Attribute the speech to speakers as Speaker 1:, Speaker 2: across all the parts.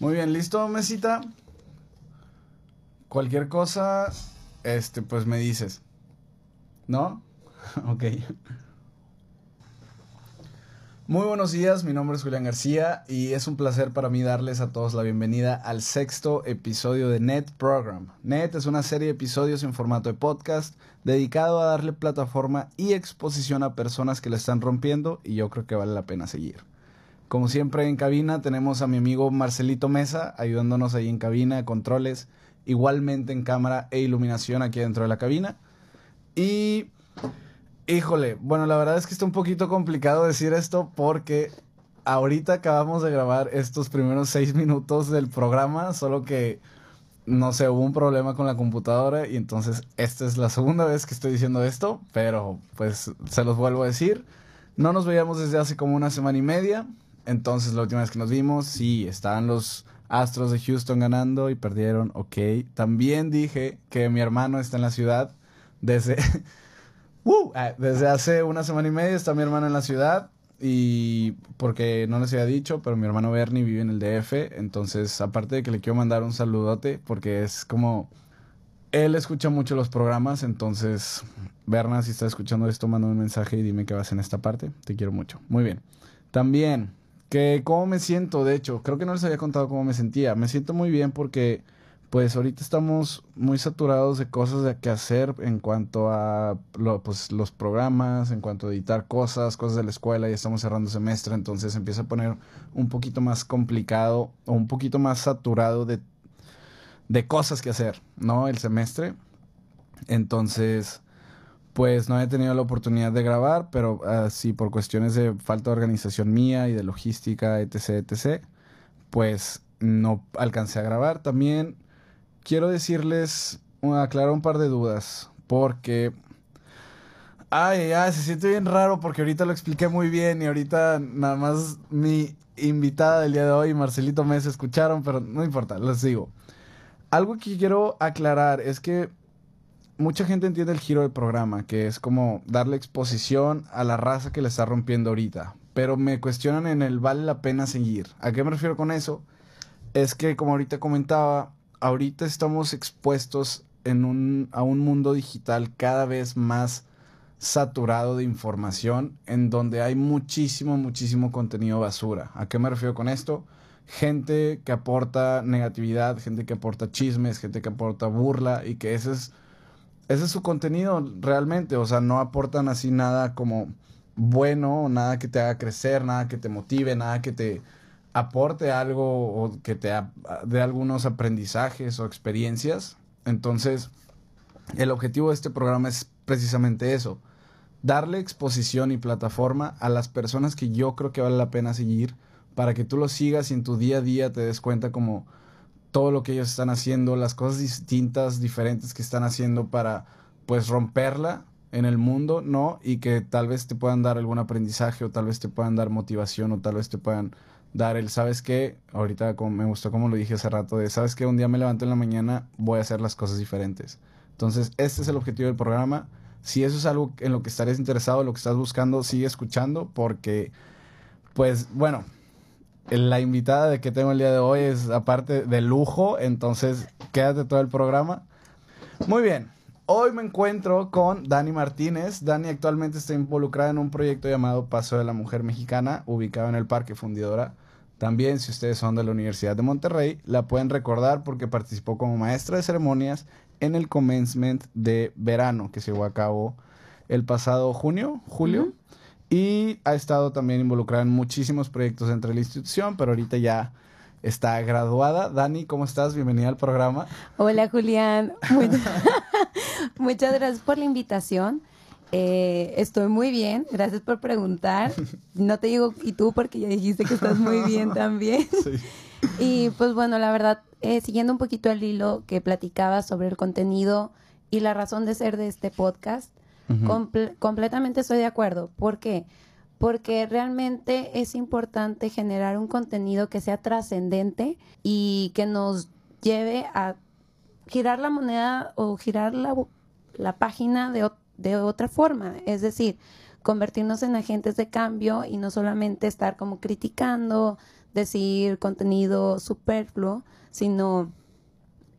Speaker 1: Muy bien, ¿listo, mesita? Cualquier cosa, este, pues me dices. ¿No? ok. Muy buenos días, mi nombre es Julián García y es un placer para mí darles a todos la bienvenida al sexto episodio de Net Program. Net es una serie de episodios en formato de podcast dedicado a darle plataforma y exposición a personas que la están rompiendo y yo creo que vale la pena seguir. Como siempre en cabina tenemos a mi amigo Marcelito Mesa ayudándonos ahí en cabina, controles, igualmente en cámara e iluminación aquí dentro de la cabina. Y Híjole, bueno, la verdad es que está un poquito complicado decir esto porque ahorita acabamos de grabar estos primeros seis minutos del programa, solo que no sé, hubo un problema con la computadora y entonces esta es la segunda vez que estoy diciendo esto, pero pues se los vuelvo a decir. No nos veíamos desde hace como una semana y media, entonces la última vez que nos vimos, sí, estaban los Astros de Houston ganando y perdieron, ok. También dije que mi hermano está en la ciudad desde... Ah, desde hace una semana y media está mi hermano en la ciudad y porque no les había dicho, pero mi hermano Bernie vive en el DF, entonces aparte de que le quiero mandar un saludote porque es como él escucha mucho los programas, entonces Berna, si estás escuchando esto, manda un mensaje y dime qué vas en esta parte, te quiero mucho. Muy bien. También que cómo me siento, de hecho, creo que no les había contado cómo me sentía. Me siento muy bien porque pues ahorita estamos muy saturados de cosas de que hacer en cuanto a pues, los programas, en cuanto a editar cosas, cosas de la escuela, ya estamos cerrando semestre, entonces empieza a poner un poquito más complicado o un poquito más saturado de, de cosas que hacer, ¿no? El semestre. Entonces, pues no he tenido la oportunidad de grabar, pero así por cuestiones de falta de organización mía y de logística, etc., etc., pues no alcancé a grabar. También quiero decirles, aclarar un par de dudas, porque... Ay, ay, se siente bien raro porque ahorita lo expliqué muy bien y ahorita nada más mi invitada del día de hoy, Marcelito Mesa, escucharon, pero no importa, les digo. Algo que quiero aclarar es que mucha gente entiende el giro del programa, que es como darle exposición a la raza que le está rompiendo ahorita. Pero me cuestionan en el vale la pena seguir. ¿A qué me refiero con eso? Es que, como ahorita comentaba, ahorita estamos expuestos en un, a un mundo digital cada vez más saturado de información, en donde hay muchísimo, muchísimo contenido basura. ¿A qué me refiero con esto? Gente que aporta negatividad, gente que aporta chismes, gente que aporta burla y que ese es, ese es su contenido realmente. O sea, no aportan así nada como bueno, nada que te haga crecer, nada que te motive, nada que te, aporte algo o que te dé algunos aprendizajes o experiencias. Entonces, el objetivo de este programa es precisamente eso, darle exposición y plataforma a las personas que yo creo que vale la pena seguir para que tú lo sigas y en tu día a día te des cuenta como todo lo que ellos están haciendo, las cosas distintas, diferentes que están haciendo para pues romperla en el mundo, ¿no? Y que tal vez te puedan dar algún aprendizaje o tal vez te puedan dar motivación o tal vez te puedan dar el, ¿sabes qué? Ahorita como me gustó como lo dije hace rato, de, ¿sabes qué? Un día me levanto en la mañana, voy a hacer las cosas diferentes. Entonces, este es el objetivo del programa. Si eso es algo en lo que estarías interesado, lo que estás buscando, sigue escuchando porque, pues, bueno, la invitada de que tengo el día de hoy es aparte de lujo, entonces quédate todo el programa. Muy bien, hoy me encuentro con Dani Martínez. Dani actualmente está involucrada en un proyecto llamado Paso de la Mujer Mexicana, ubicado en el Parque Fundidora también, si ustedes son de la Universidad de Monterrey, la pueden recordar porque participó como maestra de ceremonias en el commencement de verano que se llevó a cabo el pasado junio, julio, y ha estado también involucrada en muchísimos proyectos dentro de la institución, pero ahorita ya está graduada. Dani, ¿cómo estás? Bienvenida al programa.
Speaker 2: Hola, Julián. Muchas gracias por la invitación. Eh, estoy muy bien, gracias por preguntar. No te digo y tú porque ya dijiste que estás muy bien también. Y pues bueno, la verdad, eh, siguiendo un poquito el hilo que platicaba sobre el contenido y la razón de ser de este podcast, completamente estoy de acuerdo. ¿Por qué? Porque realmente es importante generar un contenido que sea trascendente y que nos lleve a girar la moneda o girar la, la página de, de otra forma. Es decir, convertirnos en agentes de cambio y no solamente estar como criticando, decir contenido superfluo, sino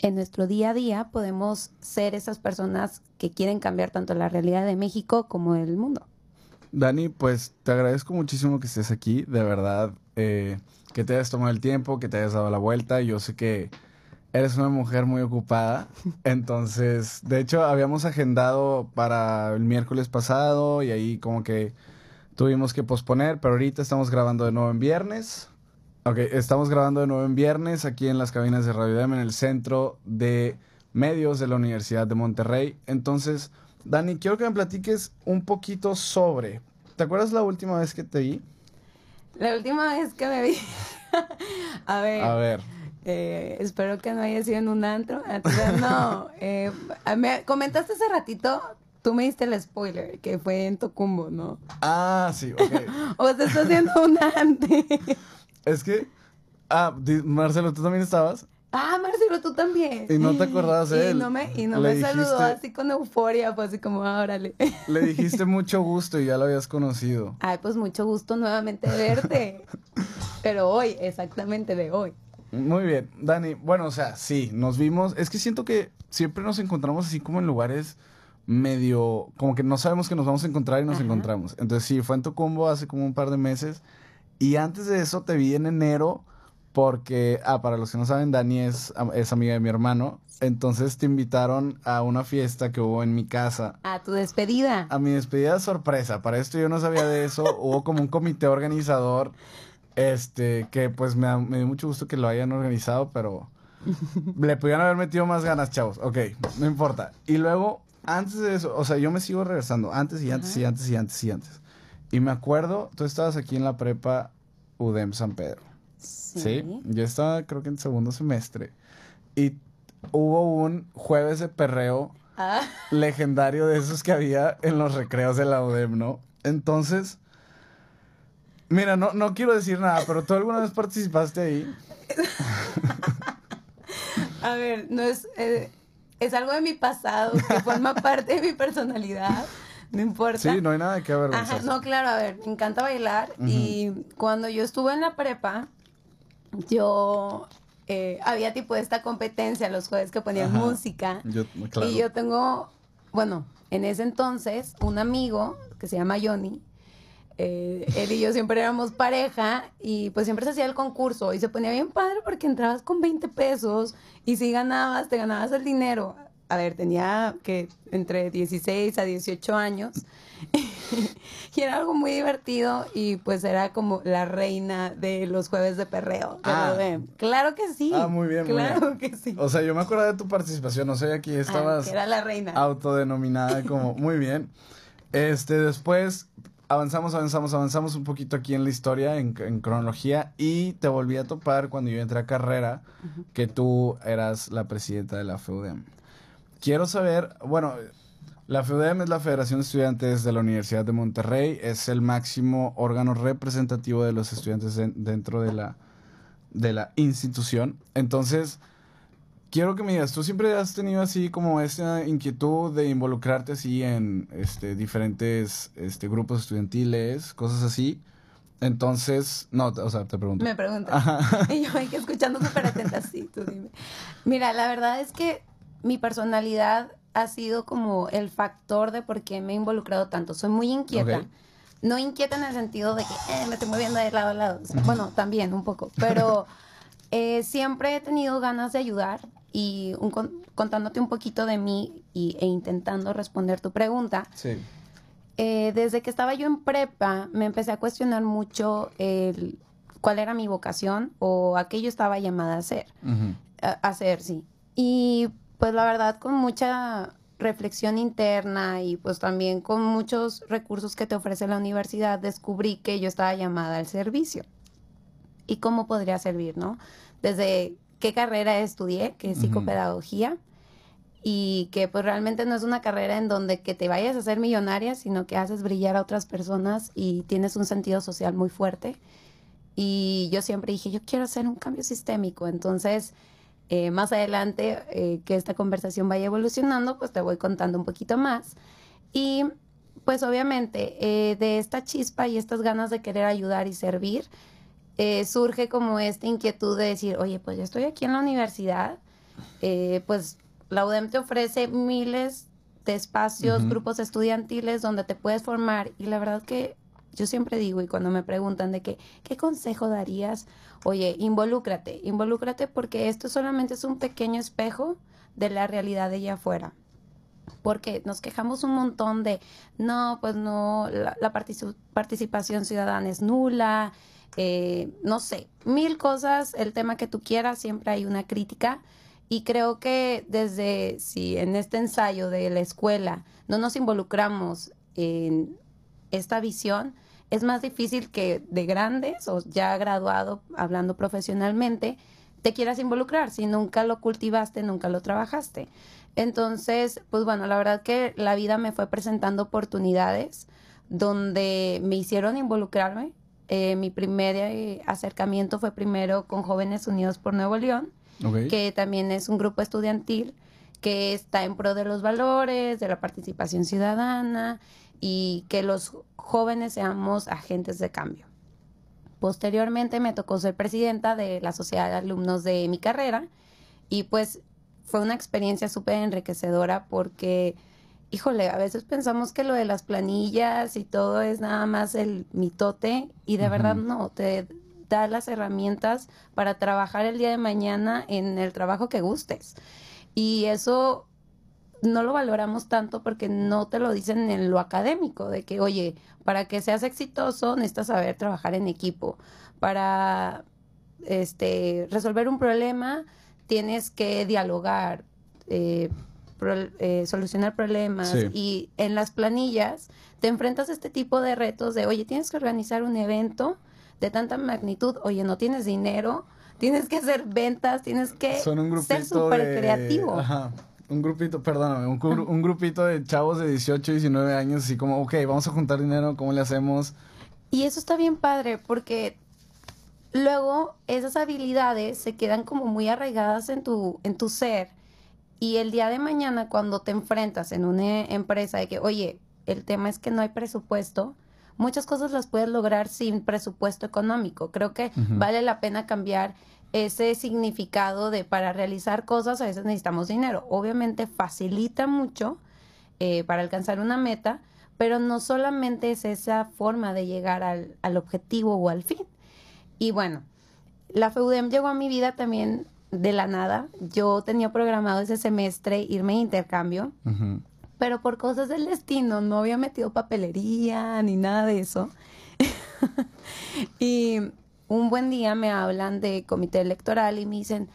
Speaker 2: en nuestro día a día podemos ser esas personas que quieren cambiar tanto la realidad de México como el mundo.
Speaker 1: Dani, pues te agradezco muchísimo que estés aquí, de verdad, eh, que te hayas tomado el tiempo, que te hayas dado la vuelta. Yo sé que eres una mujer muy ocupada, entonces, de hecho, habíamos agendado para el miércoles pasado y ahí como que tuvimos que posponer, pero ahorita estamos grabando de nuevo en viernes. Ok, estamos grabando de nuevo en viernes aquí en las cabinas de Radio Dem en el centro de medios de la Universidad de Monterrey. Entonces, Dani, quiero que me platiques un poquito sobre. ¿Te acuerdas la última vez que te vi?
Speaker 2: La última vez que me vi. a ver.
Speaker 1: A ver.
Speaker 2: Eh, espero que no haya sido en un antro. No, eh, me comentaste hace ratito, tú me diste el spoiler, que fue en Tocumbo, ¿no?
Speaker 1: Ah, sí, ok.
Speaker 2: o se está haciendo un antes.
Speaker 1: Es que, ah, Marcelo, ¿tú también estabas?
Speaker 2: Ah, Marcelo, tú también.
Speaker 1: Y no te acordabas de él.
Speaker 2: Y no me, y no me saludó así con euforia, pues así como, ah, órale.
Speaker 1: Le dijiste mucho gusto y ya lo habías conocido.
Speaker 2: Ay, pues mucho gusto nuevamente verte. Pero hoy, exactamente de hoy.
Speaker 1: Muy bien, Dani. Bueno, o sea, sí, nos vimos. Es que siento que siempre nos encontramos así como en lugares medio, como que no sabemos que nos vamos a encontrar y nos encontramos. Entonces sí, fue en tu combo hace como un par de meses. Y antes de eso te vi en enero porque, ah, para los que no saben, Dani es, es amiga de mi hermano. Entonces te invitaron a una fiesta que hubo en mi casa.
Speaker 2: A tu despedida.
Speaker 1: A mi despedida sorpresa. Para esto yo no sabía de eso. hubo como un comité organizador. Este, que pues me, me dio mucho gusto que lo hayan organizado, pero le pudieron haber metido más ganas, chavos. Ok, no importa. Y luego, antes de eso, o sea, yo me sigo regresando. Antes y antes y antes y antes y antes. Y me acuerdo, tú estabas aquí en la prepa UDEM San Pedro. Sí. Yo estaba creo que en segundo semestre. Y hubo un jueves de perreo ah. legendario de esos que había en los recreos de la UDEM, ¿no? Entonces, mira, no, no quiero decir nada, pero tú alguna vez participaste ahí.
Speaker 2: A ver, no es, eh, es algo de mi pasado que forma parte de mi personalidad no importa.
Speaker 1: Sí, no hay nada que avergonzarse.
Speaker 2: no, claro, a ver, me encanta bailar y cuando yo estuve en la prepa, yo eh, había tipo esta competencia los jueves que ponían música. Y yo tengo, bueno, en ese entonces, un amigo que se llama Johnny. Eh, él y yo siempre éramos pareja y pues siempre se hacía el concurso y se ponía bien padre porque entrabas con 20 pesos y si ganabas, te ganabas el dinero a ver, tenía que entre 16 a 18 años y era algo muy divertido y pues era como la reina de los jueves de perreo. Ah. Claro que sí.
Speaker 1: Ah, muy bien,
Speaker 2: Claro que sí.
Speaker 1: O sea, yo me acuerdo de tu participación, no sé, aquí ah, estabas...
Speaker 2: era la reina.
Speaker 1: Autodenominada como, muy bien. Este, después avanzamos, avanzamos, avanzamos un poquito aquí en la historia, en, cronología, y te volví a topar cuando yo entré a carrera, que tú eras la presidenta de la FEUDEM quiero saber, bueno, la FEUDEM es la Federación de Estudiantes de la Universidad de Monterrey, es el máximo órgano representativo de los estudiantes dentro de la, de la institución. Entonces, quiero que me digas, tú siempre has tenido así como esta inquietud de involucrarte así en este, diferentes este, grupos estudiantiles, cosas así. Entonces, no, o sea, te pregunto.
Speaker 2: Me preguntas. Y yo que escuchando súper atenta, sí, tú dime. Mira, la verdad es que mi personalidad ha sido como el factor de por qué me he involucrado tanto. Soy muy inquieta. No inquieta en el sentido de que eh, me estoy moviendo de lado a lado. Bueno, también un poco, pero eh, siempre he tenido ganas de ayudar y contándote un poquito de mí y, e intentando responder tu pregunta. Sí. Eh, desde que estaba yo en prepa, me empecé a cuestionar mucho el, cuál era mi vocación o a qué yo estaba llamada a hacer. a hacer, sí. Y pues la verdad con mucha reflexión interna y pues también con muchos recursos que te ofrece la universidad, descubrí que yo estaba llamada al servicio. ¿Y cómo podría servir, no? Desde qué carrera estudié, que es psicopedagogía, y que pues realmente no es una carrera en donde que te vayas a hacer millonaria, sino que haces brillar a otras personas y tienes un sentido social muy fuerte. Y yo siempre dije, yo quiero hacer un cambio sistémico, entonces eh, más adelante eh, que esta conversación vaya evolucionando, pues te voy contando un poquito más. Y pues obviamente eh, de esta chispa y estas ganas de querer ayudar y servir, surge como esta inquietud de decir, oye, pues yo estoy aquí en la universidad, pues la UDEM te ofrece miles de espacios, grupos estudiantiles donde te puedes formar y la verdad que yo siempre digo y cuando me preguntan de que, ¿qué consejo darías? Oye, involúcrate, involúcrate porque esto solamente es un pequeño espejo de la realidad de allá afuera. Porque nos quejamos un montón de, no, pues no, la, participación ciudadana es nula, eh, no sé, mil cosas, el tema que tú quieras, siempre hay una crítica. Y creo que desde, si en este ensayo de la escuela no nos involucramos en esta visión, es más difícil que de grandes o ya graduado, hablando profesionalmente, te quieras involucrar. Si nunca lo cultivaste, nunca lo trabajaste. Entonces, pues bueno, la verdad que la vida me fue presentando oportunidades donde me hicieron involucrarme. Eh, mi primer eh, acercamiento fue primero con Jóvenes Unidos por Nuevo León, que también es un grupo estudiantil que está en pro de los valores, de la participación ciudadana y que los jóvenes seamos agentes de cambio. Posteriormente me tocó ser presidenta de la sociedad de alumnos de mi carrera y pues fue una experiencia súper enriquecedora porque, híjole, a veces pensamos que lo de las planillas y todo es nada más el mitote y de verdad no, te da las herramientas para trabajar el día de mañana en el trabajo que gustes. Y eso no lo valoramos tanto porque no te lo dicen en lo académico, de que, oye, para que seas exitoso necesitas saber trabajar en equipo. Para este, resolver un problema tienes que dialogar, eh, eh, solucionar problemas y en las planillas te enfrentas a este tipo de retos de, oye, tienes que organizar un evento de tanta magnitud, oye, no tienes dinero, tienes que hacer ventas, tienes que ser súper creativo.
Speaker 1: Ajá un grupito, perdóname, un, grupito de chavos de 18, 19 años, así como, ok, vamos a juntar dinero, ¿cómo le hacemos?
Speaker 2: Y eso está bien padre, porque luego esas habilidades se quedan como muy arraigadas en tu, en tu ser. Y el día de mañana, cuando te enfrentas en una empresa de que, oye, el tema es que no hay presupuesto, muchas cosas las puedes lograr sin presupuesto económico. Creo que vale la pena cambiar ese significado de para realizar cosas a veces necesitamos dinero. Obviamente facilita mucho eh, para alcanzar una meta, pero no solamente es esa forma de llegar al, al, objetivo o al fin. Y bueno, la FEUDEM llegó a mi vida también de la nada. Yo tenía programado ese semestre irme a intercambio, pero por cosas del destino no había metido papelería ni nada de eso. y un buen día me hablan de comité electoral y me dicen,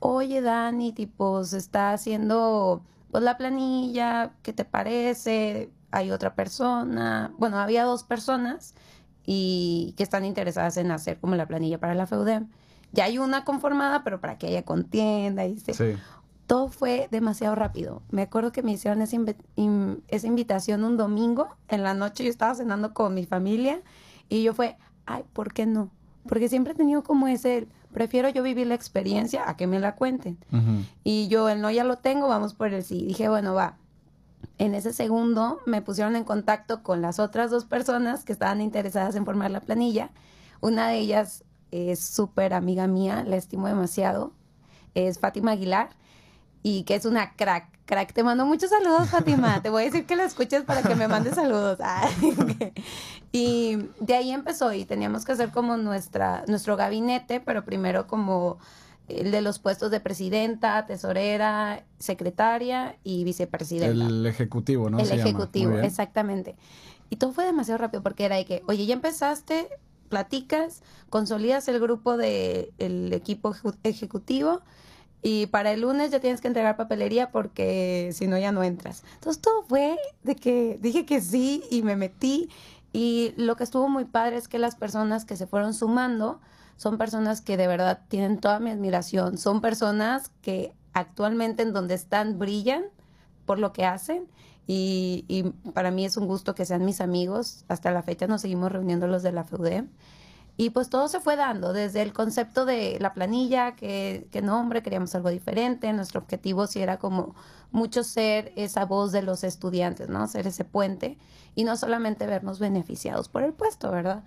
Speaker 2: oye Dani, tipo, se está haciendo pues la planilla, ¿qué te parece? Hay otra persona, bueno, había dos personas y que están interesadas en hacer como la planilla para la FEUDEM. Ya hay una conformada, pero para que haya contienda y se... Todo fue demasiado rápido. Me acuerdo que me hicieron esa, esa invitación un domingo en la noche. Yo estaba cenando con mi familia y yo fue, ay, ¿por qué no? Porque siempre he tenido como ese, prefiero yo vivir la experiencia a que me la cuenten. Y yo el no ya lo tengo, vamos por el sí. Dije, bueno, va. En ese segundo me pusieron en contacto con las otras dos personas que estaban interesadas en formar la planilla. Una de ellas es súper amiga mía, la estimo demasiado. Es Fátima Aguilar y que es una crack, crack. Te mando muchos saludos, Fátima. Te voy a decir que la escuches para que me mandes saludos. y de ahí empezó y teníamos que hacer como nuestra, nuestro gabinete, pero primero como el de los puestos de presidenta, tesorera, secretaria y vicepresidenta.
Speaker 1: El ejecutivo, ¿no?
Speaker 2: El ejecutivo, exactamente. Y todo fue demasiado rápido porque era de que, oye, ya empezaste, platicas, consolidas el grupo del el equipo ejecutivo y para el lunes ya tienes que entregar papelería porque si no ya no entras. Entonces todo fue de que dije que sí y me metí y lo que estuvo muy padre es que las personas que se fueron sumando son personas que de verdad tienen toda mi admiración, son personas que actualmente en donde están brillan por lo que hacen y, y para mí es un gusto que sean mis amigos. Hasta la fecha nos seguimos reuniendo los de la FEUDEM. Y pues todo se fue dando, desde el concepto de la planilla, que, que nombre, queríamos algo diferente, nuestro objetivo sí era como mucho ser esa voz de los estudiantes, ¿no? Ser ese puente y no solamente vernos beneficiados por el puesto, ¿verdad?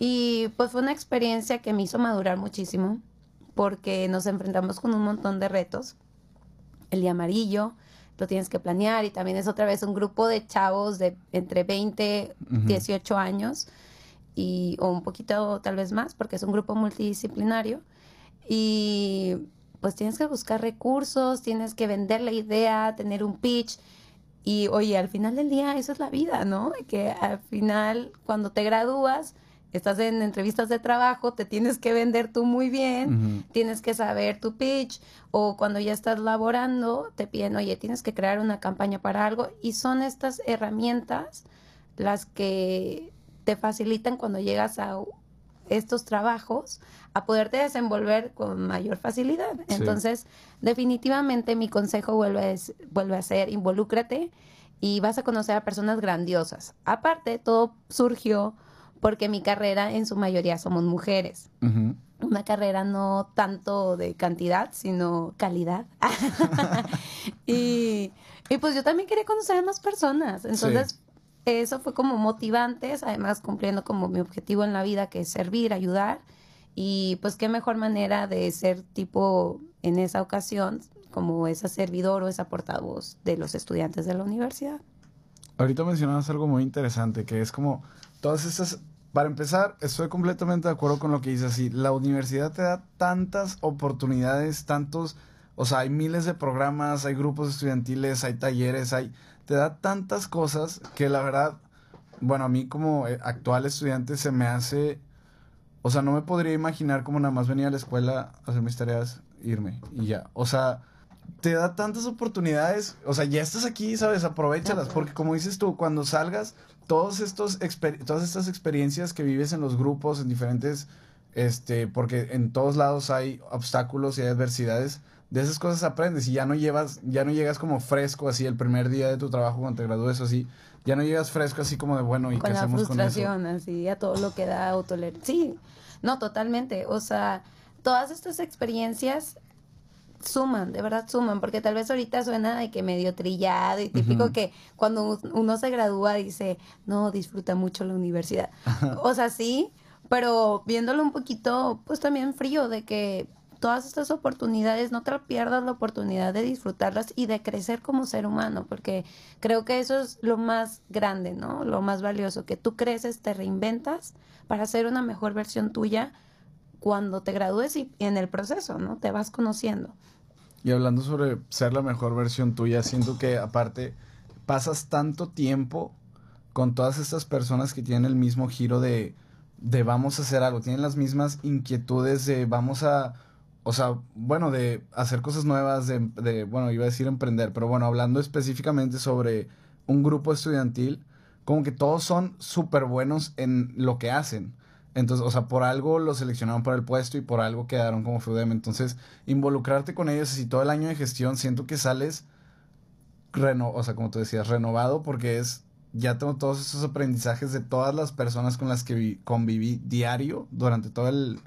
Speaker 2: Y pues fue una experiencia que me hizo madurar muchísimo porque nos enfrentamos con un montón de retos. El día amarillo, lo tienes que planear y también es otra vez un grupo de chavos de entre 20, 18 años y, o un poquito tal vez más porque es un grupo multidisciplinario y pues tienes que buscar recursos, tienes que vender la idea, tener un pitch y oye, al final del día eso es la vida, ¿no? Que al final cuando te gradúas estás en entrevistas de trabajo, te tienes que vender tú muy bien, tienes que saber tu pitch, o cuando ya estás laborando, te piden, oye, tienes que crear una campaña para algo, y son estas herramientas las que te facilitan cuando llegas a estos trabajos a poderte desenvolver con mayor facilidad. Entonces, definitivamente mi consejo vuelve a, vuelve a ser, involúcrate y vas a conocer a personas grandiosas. Aparte, todo surgió porque mi carrera en su mayoría somos mujeres. Una carrera no tanto de cantidad, sino calidad. y, pues yo también quería conocer a más personas. Entonces, eso fue como motivantes, además cumpliendo como mi objetivo en la vida, que es servir, ayudar. Y pues qué mejor manera de ser tipo en esa ocasión como esa servidor o esa portavoz de los estudiantes de la universidad.
Speaker 1: Ahorita mencionabas algo muy interesante, que es como todas estas, para empezar, estoy completamente de acuerdo con lo que dices así, la universidad te da tantas oportunidades, tantos, o sea, hay miles de programas, hay grupos estudiantiles, hay talleres, hay, te da tantas cosas que la verdad, bueno, a mí como eh, actual estudiante se me hace, o sea, no me podría imaginar como nada más venir a la escuela, a hacer mis tareas, irme y ya, o sea te da tantas oportunidades, o sea, ya estás aquí, ¿sabes? Aprovechalas, porque como dices tú, cuando salgas, todos estos todas estas experiencias que vives en los grupos, en diferentes, este, porque en todos lados hay obstáculos y hay adversidades, de esas cosas aprendes y ya no llevas, ya no llegas como fresco así el primer día de tu trabajo cuando te gradúes así, ya no llegas fresco así como de bueno, ¿y
Speaker 2: con
Speaker 1: qué hacemos
Speaker 2: con eso? así, a todo lo que da autoler. Sí, no, totalmente, o sea, todas estas experiencias suman, de verdad suman, porque tal vez ahorita suena de que medio trillado y típico que cuando uno se gradúa dice, no, disfruta mucho la universidad. o sea, sí, pero viéndolo un poquito, pues también frío, de que todas estas oportunidades, no te pierdas la oportunidad de disfrutarlas y de crecer como ser humano, porque creo que eso es lo más grande, ¿no? Lo más valioso, que tú creces, te reinventas para ser una mejor versión tuya cuando te gradúes y en el proceso, ¿no? Te vas conociendo.
Speaker 1: Y hablando sobre ser la mejor versión tuya, siento que aparte pasas tanto tiempo con todas estas personas que tienen el mismo giro de, de vamos a hacer algo, tienen las mismas inquietudes de vamos a, o sea, bueno, de hacer cosas nuevas, de, bueno, iba a decir emprender, pero bueno, hablando específicamente sobre un grupo estudiantil, como que todos son súper buenos en lo que hacen. Entonces, o sea, por algo lo seleccionaron para el puesto y por algo quedaron como FUDEM. Entonces, involucrarte con ellos y todo el año de gestión, siento que sales, reno o sea, como tú decías, renovado porque es, ya tengo todos esos aprendizajes de todas las personas con las que conviví diario durante todo el...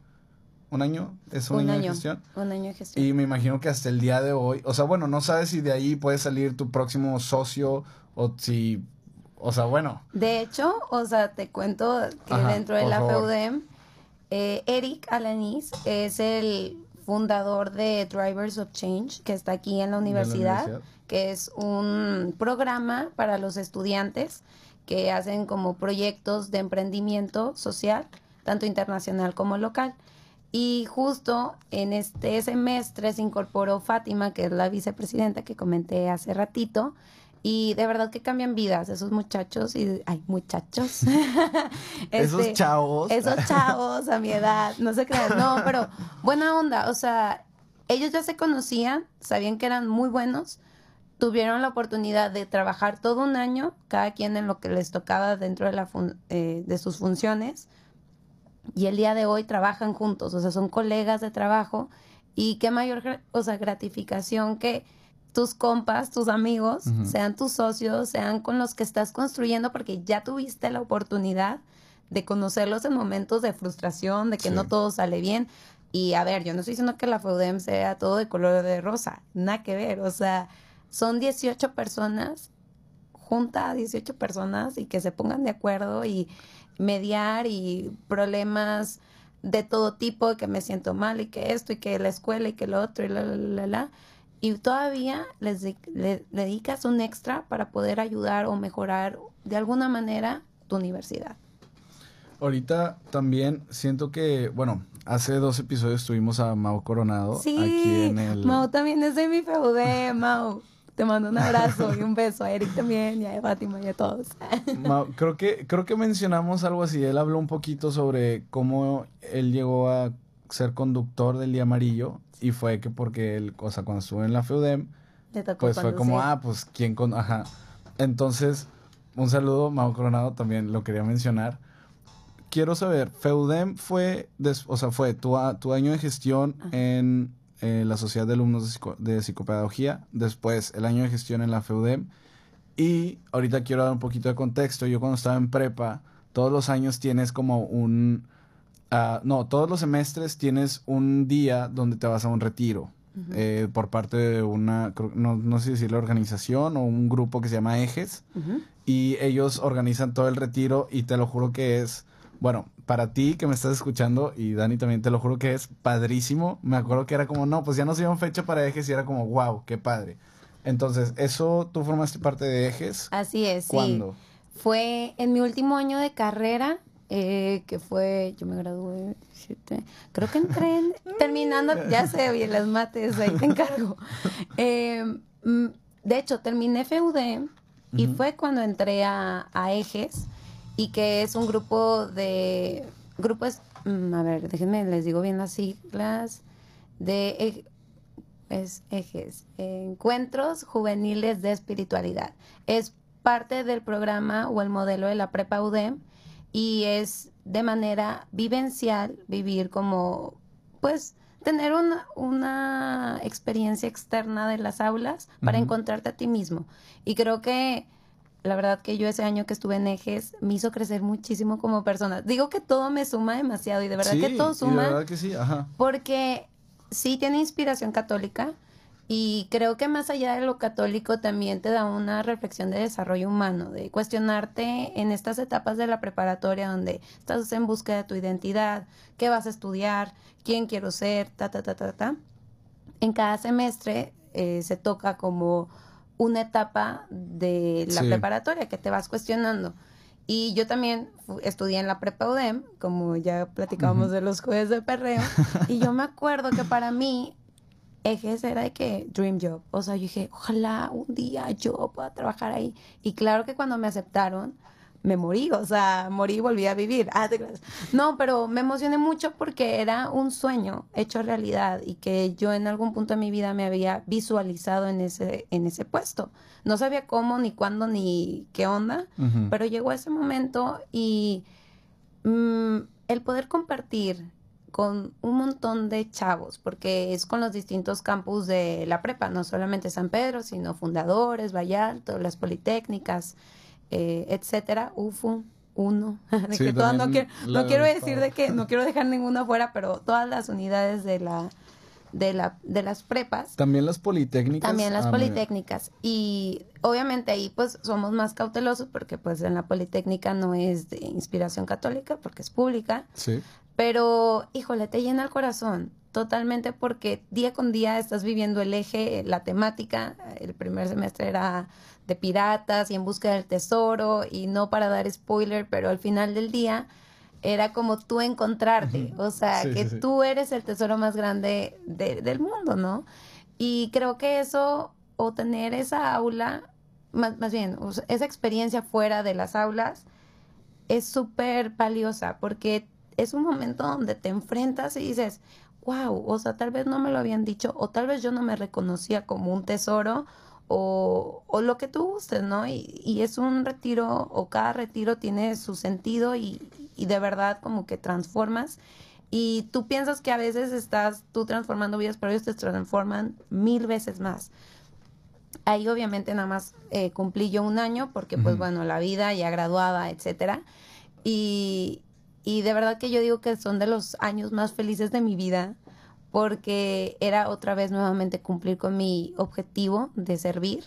Speaker 1: ¿Un año? ¿Es un, año, de gestión?
Speaker 2: Un año de gestión.
Speaker 1: Y me imagino que hasta el día de hoy, o sea, bueno, no sabes si de ahí puede salir tu próximo socio o si o sea, bueno.
Speaker 2: De hecho, o sea, te cuento que dentro de la FEUDEM, eh, Eric Alanis es el fundador de Drivers of Change, que está aquí en la universidad, que es un programa para los estudiantes que hacen como proyectos de emprendimiento social, tanto internacional como local. Y justo en este semestre se incorporó Fátima, que es la vicepresidenta que comenté hace ratito, y de verdad que cambian vidas esos muchachos y ay muchachos.
Speaker 1: Esos este, chavos.
Speaker 2: esos chavos a mi edad no se crean no pero buena onda o sea ellos ya se conocían sabían que eran muy buenos tuvieron la oportunidad de trabajar todo un año cada quien en lo que les tocaba dentro de la eh, de sus funciones y el día de hoy trabajan juntos o sea son colegas de trabajo y qué mayor o sea gratificación que tus compas, tus amigos, sean tus socios, sean con los que estás construyendo, porque ya tuviste la oportunidad de conocerlos en momentos de frustración, de que no todo sale bien. Y a ver, yo no estoy diciendo que la FEUDEM sea todo de color de rosa, nada que ver. O sea, son 18 personas junta a 18 personas y que se pongan de acuerdo y mediar y problemas de todo tipo, que me siento mal y que esto y que la escuela y que lo otro y la, la, la, la. Y todavía les le dedicas un extra para poder ayudar o mejorar de alguna manera tu universidad.
Speaker 1: Ahorita también siento que, bueno, hace dos episodios tuvimos a Mau Coronado
Speaker 2: Sí,
Speaker 1: aquí en el...
Speaker 2: Mau también es de mi feudé, Mau. Te mando un abrazo y un beso a Eric también y a Fátima y a todos.
Speaker 1: Creo que creo que mencionamos algo así. Él habló un poquito sobre cómo él llegó a ser conductor del Día Amarillo y fue que porque él, o sea, cuando estuvo en la FEUDEM,
Speaker 2: Le tocó
Speaker 1: pues fue como, ah, pues quién con, ajá. Entonces, un saludo, Mau Coronado también lo quería mencionar. Quiero saber, FEUDEM fue, des- o sea, fue tu, tu año de gestión
Speaker 2: Ajá.
Speaker 1: en eh, la Sociedad de Alumnos de, Psico- de Psicopedagogía, después el año de gestión en la FEUDEM. Y ahorita quiero dar un poquito de contexto. Yo cuando estaba en prepa, todos los años tienes como un... ah, no, todos los semestres tienes un día donde te vas a un retiro eh, por parte de una, no, no sé si la organización o un grupo que se llama Ejes. Y ellos organizan todo el retiro y te lo juro que es, bueno, para ti que me estás escuchando y Dani también te lo juro que es padrísimo. Me acuerdo que era como, no, pues ya nos dieron fecha para Ejes y era como, wow, qué padre. Entonces, ¿eso tú formaste parte de Ejes?
Speaker 2: Así es, sí.
Speaker 1: ¿Cuándo?
Speaker 2: Fue en mi último año de carrera, eh, que fue, yo me gradué, siete, creo que entré en- terminando, ya sé, bien las mates, ahí te encargo. Eh, mm, de hecho, terminé FUD y fue cuando entré a, a Ejes y que es un grupo de, grupos, mm, a ver, déjenme, les digo bien las siglas, de es ejes, encuentros juveniles de espiritualidad. Es parte del programa o el modelo de la prepa UDEM y es de manera vivencial vivir como, pues, tener una, una experiencia externa de las aulas para encontrarte a ti mismo. Y creo que la verdad que yo ese año que estuve en ejes me hizo crecer muchísimo como persona. Digo que todo me suma demasiado y de verdad
Speaker 1: Sí,
Speaker 2: que todo
Speaker 1: y
Speaker 2: suma.
Speaker 1: de verdad que sí, ajá.
Speaker 2: Porque sí tiene inspiración católica y creo que más allá de lo católico también te da una reflexión de desarrollo humano, de cuestionarte en estas etapas de la preparatoria donde estás en búsqueda de tu identidad, qué vas a estudiar, quién quiero ser, ta, ta, ta, ta, ta. En cada semestre eh, se toca como una etapa de la
Speaker 1: Sí.
Speaker 2: preparatoria que te vas cuestionando. Y yo también estudié en la prepa UDEM, como ya platicábamos
Speaker 1: Ujú.
Speaker 2: de los jueves de perreo, y yo me acuerdo que para mí ejes era de que dream job, o sea, yo dije, ojalá un día yo pueda trabajar ahí. Y claro que cuando me aceptaron, me morí, o sea, morí y volví a vivir. Ah, te. No, pero me emocioné mucho porque era un sueño hecho realidad y que yo en algún punto de mi vida me había visualizado en ese, en ese puesto. No sabía cómo, ni cuándo, ni qué onda, pero llegó ese momento y mm, el poder compartir con un montón de chavos, porque es con los distintos campus de la prepa, no solamente San Pedro, sino fundadores, Vallalto, las politécnicas, eh, etcétera, UFU, uno, de
Speaker 1: Sí,
Speaker 2: que todas, no, quiero, no quiero decir de que no quiero dejar ninguna fuera, pero todas las unidades de la de la de las prepas
Speaker 1: También las politécnicas.
Speaker 2: también las
Speaker 1: ah,
Speaker 2: politécnicas. Y obviamente ahí pues somos más cautelosos porque pues en la politécnica no es de inspiración católica porque es pública.
Speaker 1: Sí.
Speaker 2: Pero híjole, te llena el corazón totalmente porque día con día estás viviendo el eje, la temática. El primer semestre era de piratas y en busca del tesoro y no para dar spoiler, pero al final del día era como tú encontrarte, o sea,
Speaker 1: Sí,
Speaker 2: que
Speaker 1: sí, sí.
Speaker 2: tú eres el tesoro más grande de- del mundo, ¿no? Y creo que eso, o tener esa aula, más, más bien, o sea, esa experiencia fuera de las aulas, es súper valiosa porque es un momento donde te enfrentas y dices, wow, o sea, tal vez no me lo habían dicho o tal vez yo no me reconocía como un tesoro o, o lo que tú gustes, ¿no? Y, y es un retiro o cada retiro tiene su sentido y, y de verdad como que transformas. Y tú piensas que a veces estás tú transformando vidas, pero ellos te transforman mil veces más. Ahí obviamente nada más eh, cumplí yo un año porque pues bueno, la vida ya graduada, etcétera. Y, y de verdad que yo digo que son de los años más felices de mi vida porque era otra vez nuevamente cumplir con mi objetivo de servir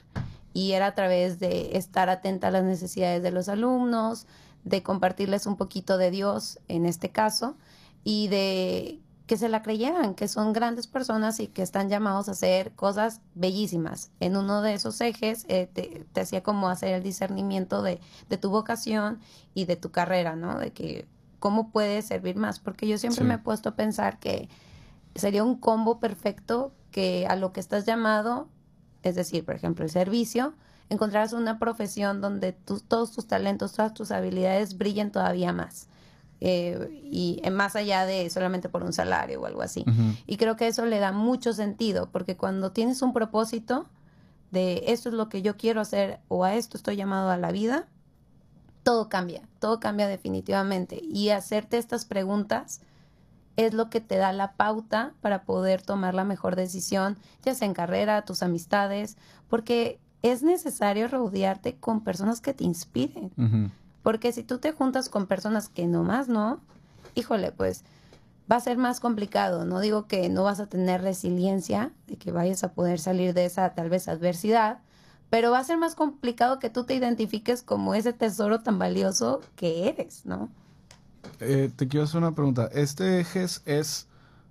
Speaker 2: y era a través de estar atenta a las necesidades de los alumnos, de compartirles un poquito de Dios en este caso y de que se la creyeran, que son grandes personas y que están llamados a hacer cosas bellísimas. En uno de esos ejes eh, te, hacía como hacer el discernimiento de, de, tu vocación y de tu carrera, ¿no? De que cómo puedes servir más, porque yo siempre me he puesto a pensar que sería un combo perfecto que a lo que estás llamado, es decir, por ejemplo, el servicio, encontrarás una profesión donde todos tus talentos, todas tus habilidades brillen todavía más. Eh, y más allá de solamente por un salario o algo así. Y creo que eso le da mucho sentido, porque cuando tienes un propósito de esto es lo que yo quiero hacer o a esto estoy llamado a la vida, todo cambia, todo cambia definitivamente. Y hacerte estas preguntas es lo que te da la pauta para poder tomar la mejor decisión, ya sea en carrera, tus amistades, porque es necesario rodearte con personas que te inspiren. Porque si tú te juntas con personas que nomás no, híjole, pues va a ser más complicado. No digo que no vas a tener resiliencia, de que vayas a poder salir de esa tal vez adversidad, pero va a ser más complicado que tú te identifiques como ese tesoro tan valioso que eres, ¿no?
Speaker 1: Eh, te quiero hacer una pregunta. ¿Este ejes es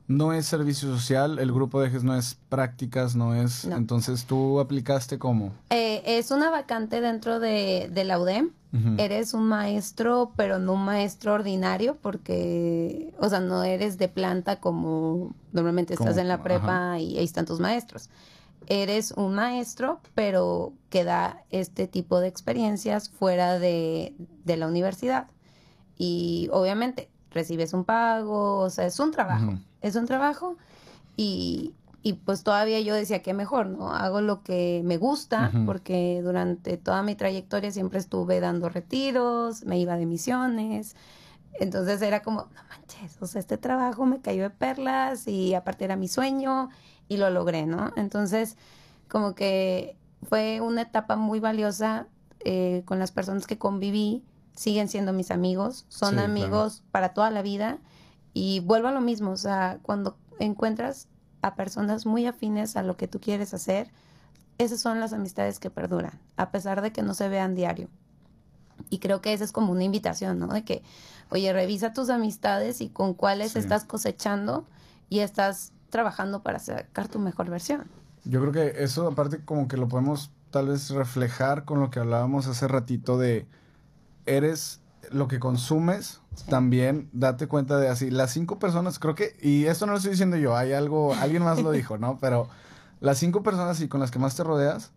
Speaker 1: no es servicio social, el grupo de ejes no es prácticas, no es... Entonces, ¿tú aplicaste cómo?
Speaker 2: Eh, es una vacante dentro de, de la UDEM. Eres un maestro, pero no un maestro ordinario, porque, o sea, no eres de planta como normalmente estás en la prepa y ahí están tus maestros. Eres un maestro, pero que da este tipo de experiencias fuera de, de la universidad. Y obviamente recibes un pago, o sea, es un trabajo es un trabajo y, y pues todavía yo decía que mejor, ¿no? Hago lo que me gusta porque durante toda mi trayectoria siempre estuve dando retiros, me iba de misiones. Entonces era como, no manches, o sea, este trabajo me cayó de perlas y aparte era mi sueño y lo logré, ¿no? Entonces, como que fue una etapa muy valiosa eh, con las personas que conviví, siguen siendo mis amigos, son amigos para toda la vida y vuelvo a lo mismo, o sea, cuando encuentras a personas muy afines a lo que tú quieres hacer, esas son las amistades que perduran, a pesar de que no se vean diario. Y creo que esa es como una invitación, ¿no? De que, oye, revisa tus amistades y con cuáles estás cosechando y estás trabajando para sacar tu mejor versión.
Speaker 1: Yo creo que eso aparte como que lo podemos tal vez reflejar con lo que hablábamos hace ratito de eres lo que consumes, también date cuenta de así, las cinco personas, creo que, y esto no lo estoy diciendo yo, hay algo, alguien más lo dijo, ¿no? Pero las cinco personas y con las que más te rodeas,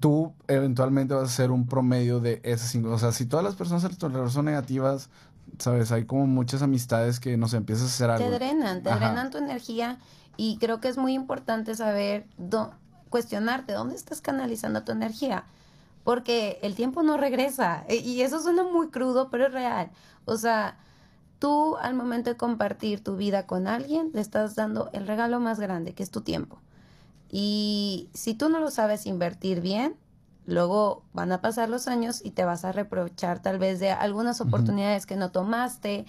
Speaker 1: tú eventualmente vas a ser un promedio de esas cinco. O sea, si todas las personas a tu alrededor son negativas, sabes, hay como muchas amistades que nos empiezas a hacer algo.
Speaker 2: Te drenan, te drenan tu energía y creo que es muy importante saber, cuestionarte, ¿dónde estás canalizando tu energía? porque el tiempo no regresa. E, y eso suena muy crudo, pero es real. O sea, tú al momento de compartir tu vida con alguien, le estás dando el regalo más grande, que es tu tiempo. Y si tú no lo sabes invertir bien, luego van a pasar los años y te vas a reprochar tal vez de algunas oportunidades que no tomaste,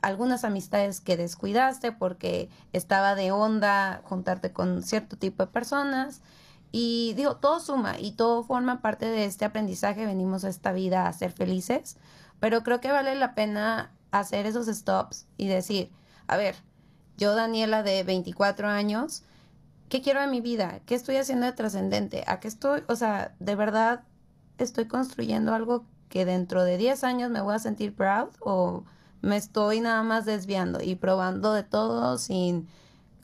Speaker 2: algunas amistades que descuidaste porque estaba de onda juntarte con cierto tipo de personas y digo, todo suma y todo forma parte de este aprendizaje. Venimos a esta vida a ser felices, pero creo que vale la pena hacer esos stops y decir, a ver, yo Daniela de 24 años, ¿qué quiero en mi vida? ¿Qué estoy haciendo de trascendente? ¿A qué estoy? O sea, de verdad estoy construyendo algo que dentro de 10 años me voy a sentir proud o me estoy nada más desviando y probando de todo sin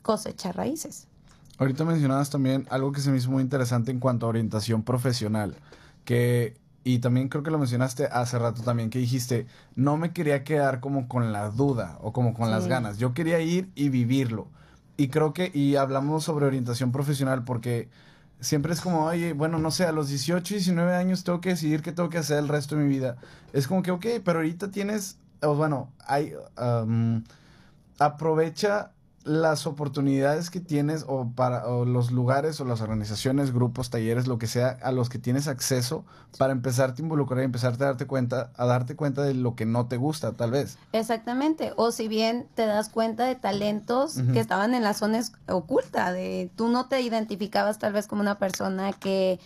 Speaker 2: cosechar raíces.
Speaker 1: Ahorita mencionabas también algo que se me hizo muy interesante en cuanto a orientación profesional, que y también creo que lo mencionaste hace rato también, que dijiste, no me quería quedar como con la duda o como con las ganas, yo quería ir y vivirlo. Y creo que, y hablamos sobre orientación profesional porque siempre es como, oye, bueno, no sé, a los 18, 19 años tengo que decidir qué tengo que hacer el resto de mi vida. Es como que, ok, pero ahorita tienes, bueno, hay, aprovecha las oportunidades que tienes o para los lugares o las organizaciones, grupos, talleres, lo que sea, a los que tienes acceso para empezarte a involucrar y empezarte a darte cuenta, a darte cuenta de lo que no te gusta, tal vez.
Speaker 2: Exactamente. O si bien te das cuenta de talentos que estaban en la zona oculta, de tú no te identificabas tal vez como una persona que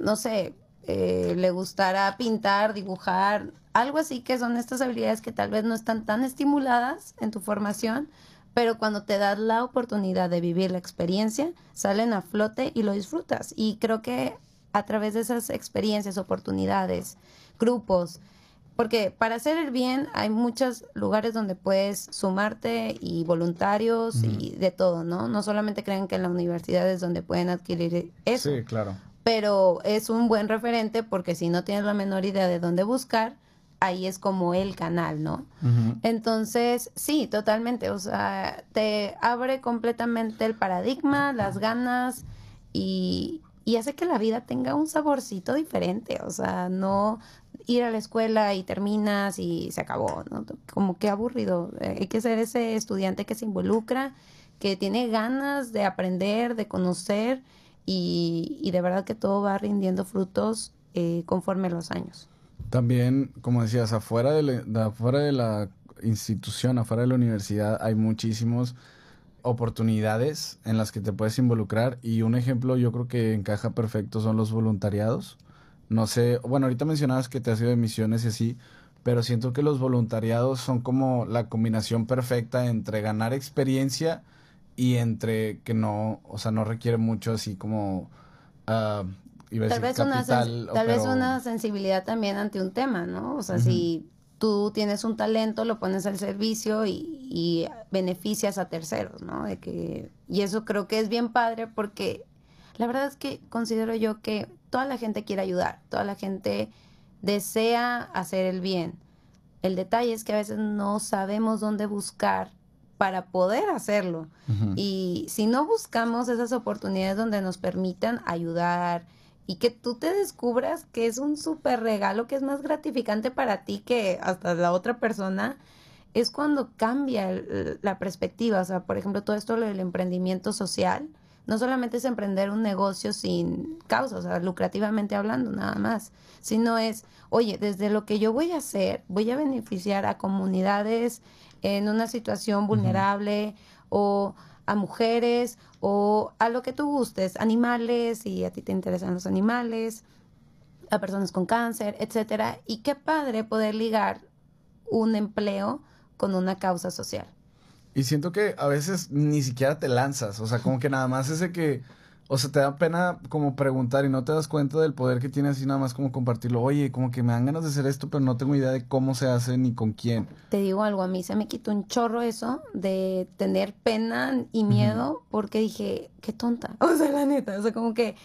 Speaker 2: no sé, eh, le gustará pintar, dibujar, algo así que son estas habilidades que tal vez no están tan estimuladas en tu formación, pero cuando te das la oportunidad de vivir la experiencia, salen a flote y lo disfrutas. Y creo que a través de esas experiencias, oportunidades, grupos, porque para hacer el bien hay muchos lugares donde puedes sumarte y voluntarios y de todo, ¿no? No solamente creen que en la universidad es donde pueden adquirir eso.
Speaker 1: Sí, claro.
Speaker 2: Pero es un buen referente porque si no tienes la menor idea de dónde buscar, ahí es como el canal, ¿no? Entonces, sí, totalmente. O sea, te abre completamente el paradigma, las ganas y, y hace que la vida tenga un saborcito diferente. O sea, no ir a la escuela y terminas y se acabó, ¿no? Como que aburrido. Eh, hay que ser ese estudiante que se involucra, que tiene ganas de aprender, de conocer y, y de verdad que todo va rindiendo frutos eh, conforme los años.
Speaker 1: También, como decías, afuera de, la, afuera de la institución, afuera de la universidad, hay muchísimas oportunidades en las que te puedes involucrar y un ejemplo yo creo que encaja perfecto son los voluntariados. No sé, bueno, ahorita mencionabas que te has ido de misiones y así, pero siento que los voluntariados son como la combinación perfecta entre ganar experiencia y entre que no, o sea, no requiere mucho así como uh,
Speaker 2: tal vez, una, tal vez una sensibilidad también ante un tema, ¿no? O sea, si tú tienes un talento, lo pones al servicio y, y, beneficias a terceros, ¿no? De que, y eso creo que es bien padre porque la verdad es que considero yo que toda la gente quiere ayudar, toda la gente desea hacer el bien. El detalle es que a veces no sabemos dónde buscar para poder hacerlo. Y si no buscamos esas oportunidades donde nos permitan ayudar, y que tú te descubras que es un súper regalo, que es más gratificante para ti que hasta la otra persona, es cuando cambia la perspectiva. O sea, por ejemplo, todo esto del emprendimiento social, no solamente es emprender un negocio sin causa, o sea, lucrativamente hablando, nada más, sino es, oye, desde lo que yo voy a hacer, voy a beneficiar a comunidades en una situación vulnerable o a mujeres o a lo que tú gustes, animales, y a ti te interesan los animales, a personas con cáncer, etcétera. Y qué padre poder ligar un empleo con una causa social.
Speaker 1: Y siento que a veces ni siquiera te lanzas, o sea, como que nada más ese que o sea, te da pena como preguntar y no te das cuenta del poder que tiene así nada más como compartirlo. Oye, como que me dan ganas de hacer esto, pero no tengo idea de cómo se hace ni con quién.
Speaker 2: Te digo algo, a mí se me quitó un chorro eso de tener pena y miedo porque dije, qué tonta. O sea, la neta, o sea, como que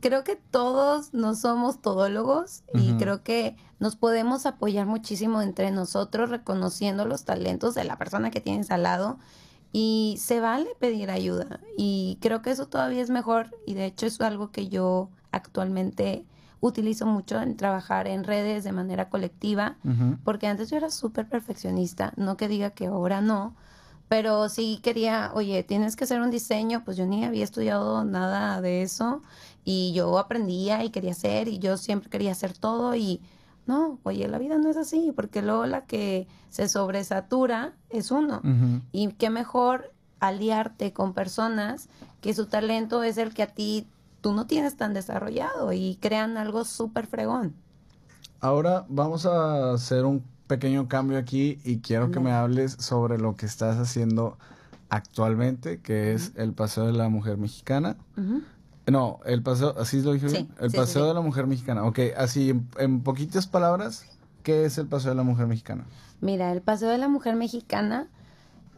Speaker 2: creo que todos no somos todólogos y creo que nos podemos apoyar muchísimo entre nosotros reconociendo los talentos de la persona que tienes al lado y se vale pedir ayuda. Y creo que eso todavía es mejor. Y de hecho es algo que yo actualmente utilizo mucho en trabajar en redes de manera colectiva. Porque antes yo era súper perfeccionista. No que diga que ahora no. Pero sí quería, oye, tienes que hacer un diseño. Pues yo ni había estudiado nada de eso. Y yo aprendía y quería hacer. Y yo siempre quería hacer todo. Y no, oye, la vida no es así, porque luego la que se sobresatura es uno. Y qué mejor aliarte con personas que su talento es el que a ti tú no tienes tan desarrollado y crean algo súper fregón.
Speaker 1: Ahora vamos a hacer un pequeño cambio aquí y quiero que me hables sobre lo que estás haciendo actualmente, que es el Paseo de la Mujer Mexicana. No, el paseo, así lo dije bien. el paseo de la mujer mexicana. Ok, así en, poquitas palabras, ¿qué es el paseo de la mujer mexicana?
Speaker 2: Mira, el paseo de la mujer mexicana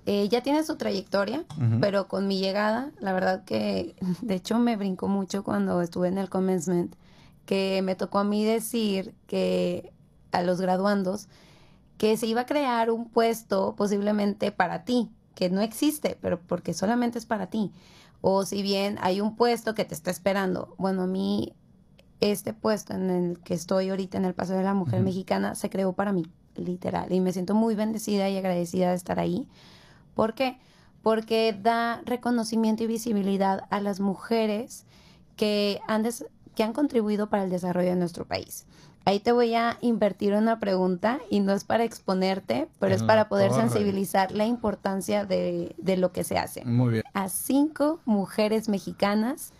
Speaker 2: eh, ya tiene su trayectoria, pero con mi llegada, la verdad que de hecho me brincó mucho cuando estuve en el commencement, que me tocó a mí decir que a los graduandos que se iba a crear un puesto posiblemente para ti, que no existe, pero porque solamente es para ti o si bien hay un puesto que te está esperando. Bueno, a mí este puesto en el que estoy ahorita en el Paso de la Mujer Mexicana se creó para mí, literal, y me siento muy bendecida y agradecida de estar ahí. ¿Por qué? Porque da reconocimiento y visibilidad a las mujeres que han, que han contribuido para el desarrollo de nuestro país. Ahí te voy a invertir una pregunta y no es para exponerte, pero es para poder sensibilizar la importancia de, de, lo que se hace.
Speaker 1: Muy bien.
Speaker 2: A cinco mujeres mexicanas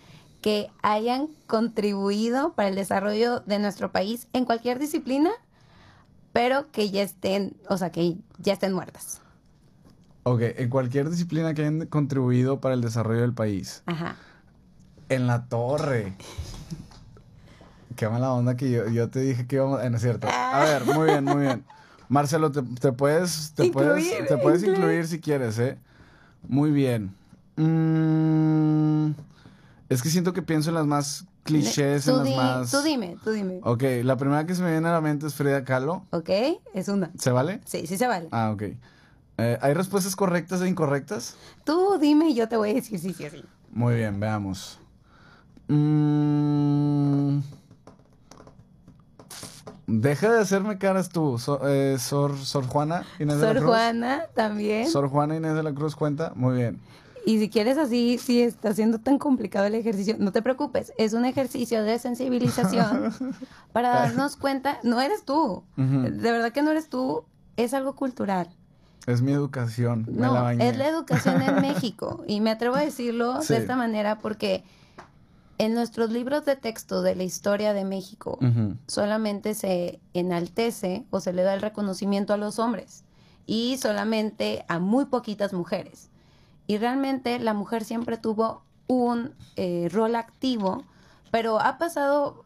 Speaker 2: que hayan contribuido para el desarrollo de nuestro país en cualquier disciplina, pero que ya estén, o sea, que ya estén muertas.
Speaker 1: Ok, en cualquier disciplina que hayan contribuido para el desarrollo del país.
Speaker 2: Ajá.
Speaker 1: En la torre. Qué mala onda que yo, yo te dije que íbamos. Eh, no es cierto. A ver, muy bien, muy bien. Marcelo, te, te puedes, te puedes,
Speaker 2: Incluir,
Speaker 1: te puedes
Speaker 2: incluir.
Speaker 1: incluir si quieres, ¿eh? Muy bien. Mm, es que siento que pienso en las más clichés, en las más.
Speaker 2: tú dime, tú dime.
Speaker 1: Ok, la primera que se me viene a la mente es Frida Kahlo.
Speaker 2: ¿Ok? Es una.
Speaker 1: ¿Se vale?
Speaker 2: Sí, sí se vale.
Speaker 1: Ah, ok. Eh, ¿Hay respuestas correctas e incorrectas?
Speaker 2: Tú dime y yo te voy a decir sí, sí, sí.
Speaker 1: Muy bien, veamos. Mm, Deja de hacerme caras tú, So- eh, Sor, Sor Juana Inés de la
Speaker 2: Sor
Speaker 1: Cruz.
Speaker 2: Juana también.
Speaker 1: Sor Juana Inés de la Cruz cuenta. Muy bien.
Speaker 2: Y si quieres así, si está siendo tan complicado el ejercicio, no te preocupes, es un ejercicio de sensibilización para darnos cuenta, no eres tú, de verdad que no eres tú, es algo cultural.
Speaker 1: Es mi educación. me la
Speaker 2: No,
Speaker 1: bañé.
Speaker 2: es la educación en México. Y me atrevo a decirlo
Speaker 1: Sí.
Speaker 2: de esta manera porque en nuestros libros de texto de la historia de México solamente se enaltece o se le da el reconocimiento a los hombres y solamente a muy poquitas mujeres. Y realmente la mujer siempre tuvo un eh, rol activo, pero ha pasado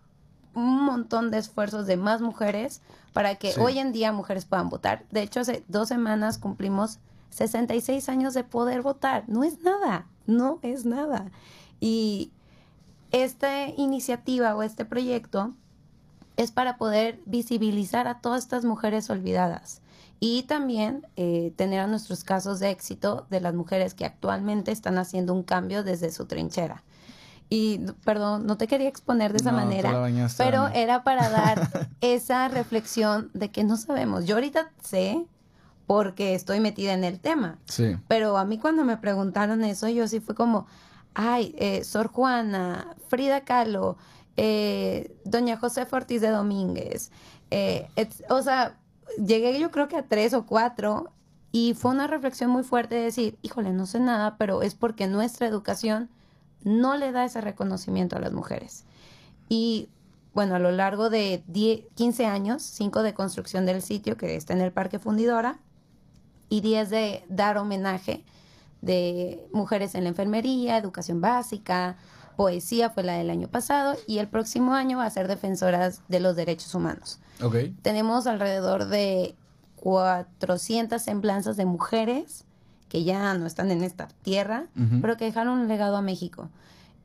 Speaker 2: un montón de esfuerzos de más mujeres para que
Speaker 1: Sí.
Speaker 2: hoy en día mujeres puedan votar. De hecho, hace dos semanas cumplimos 66 años de poder votar. No es nada, no es nada. Y esta iniciativa o este proyecto es para poder visibilizar a todas estas mujeres olvidadas y también eh, tener a nuestros casos de éxito de las mujeres que actualmente están haciendo un cambio desde su trinchera. Y perdón, no te quería exponer de esa
Speaker 1: No,
Speaker 2: manera,
Speaker 1: bañaste,
Speaker 2: pero
Speaker 1: Ana.
Speaker 2: era para dar esa reflexión de que no sabemos. Yo ahorita sé porque estoy metida en el tema,
Speaker 1: Sí.
Speaker 2: pero a mí cuando me preguntaron eso, yo sí fue como, ay, eh, Sor Juana, Frida Kahlo, eh, Doña Josefa Ortiz de Domínguez. eh, o sea, llegué yo creo que a tres o cuatro y fue una reflexión muy fuerte de decir, híjole, no sé nada, pero es porque nuestra educación no le da ese reconocimiento a las mujeres. Y bueno, a lo largo de 10, 15 años, 5 de construcción del sitio que está en el Parque Fundidora, y 10 de dar homenaje de mujeres en la enfermería, educación básica, poesía fue la del año pasado y el próximo año va a ser defensoras de los derechos humanos. Tenemos alrededor de 400 semblanzas de mujeres que ya no están en esta tierra, pero que dejaron un legado a México.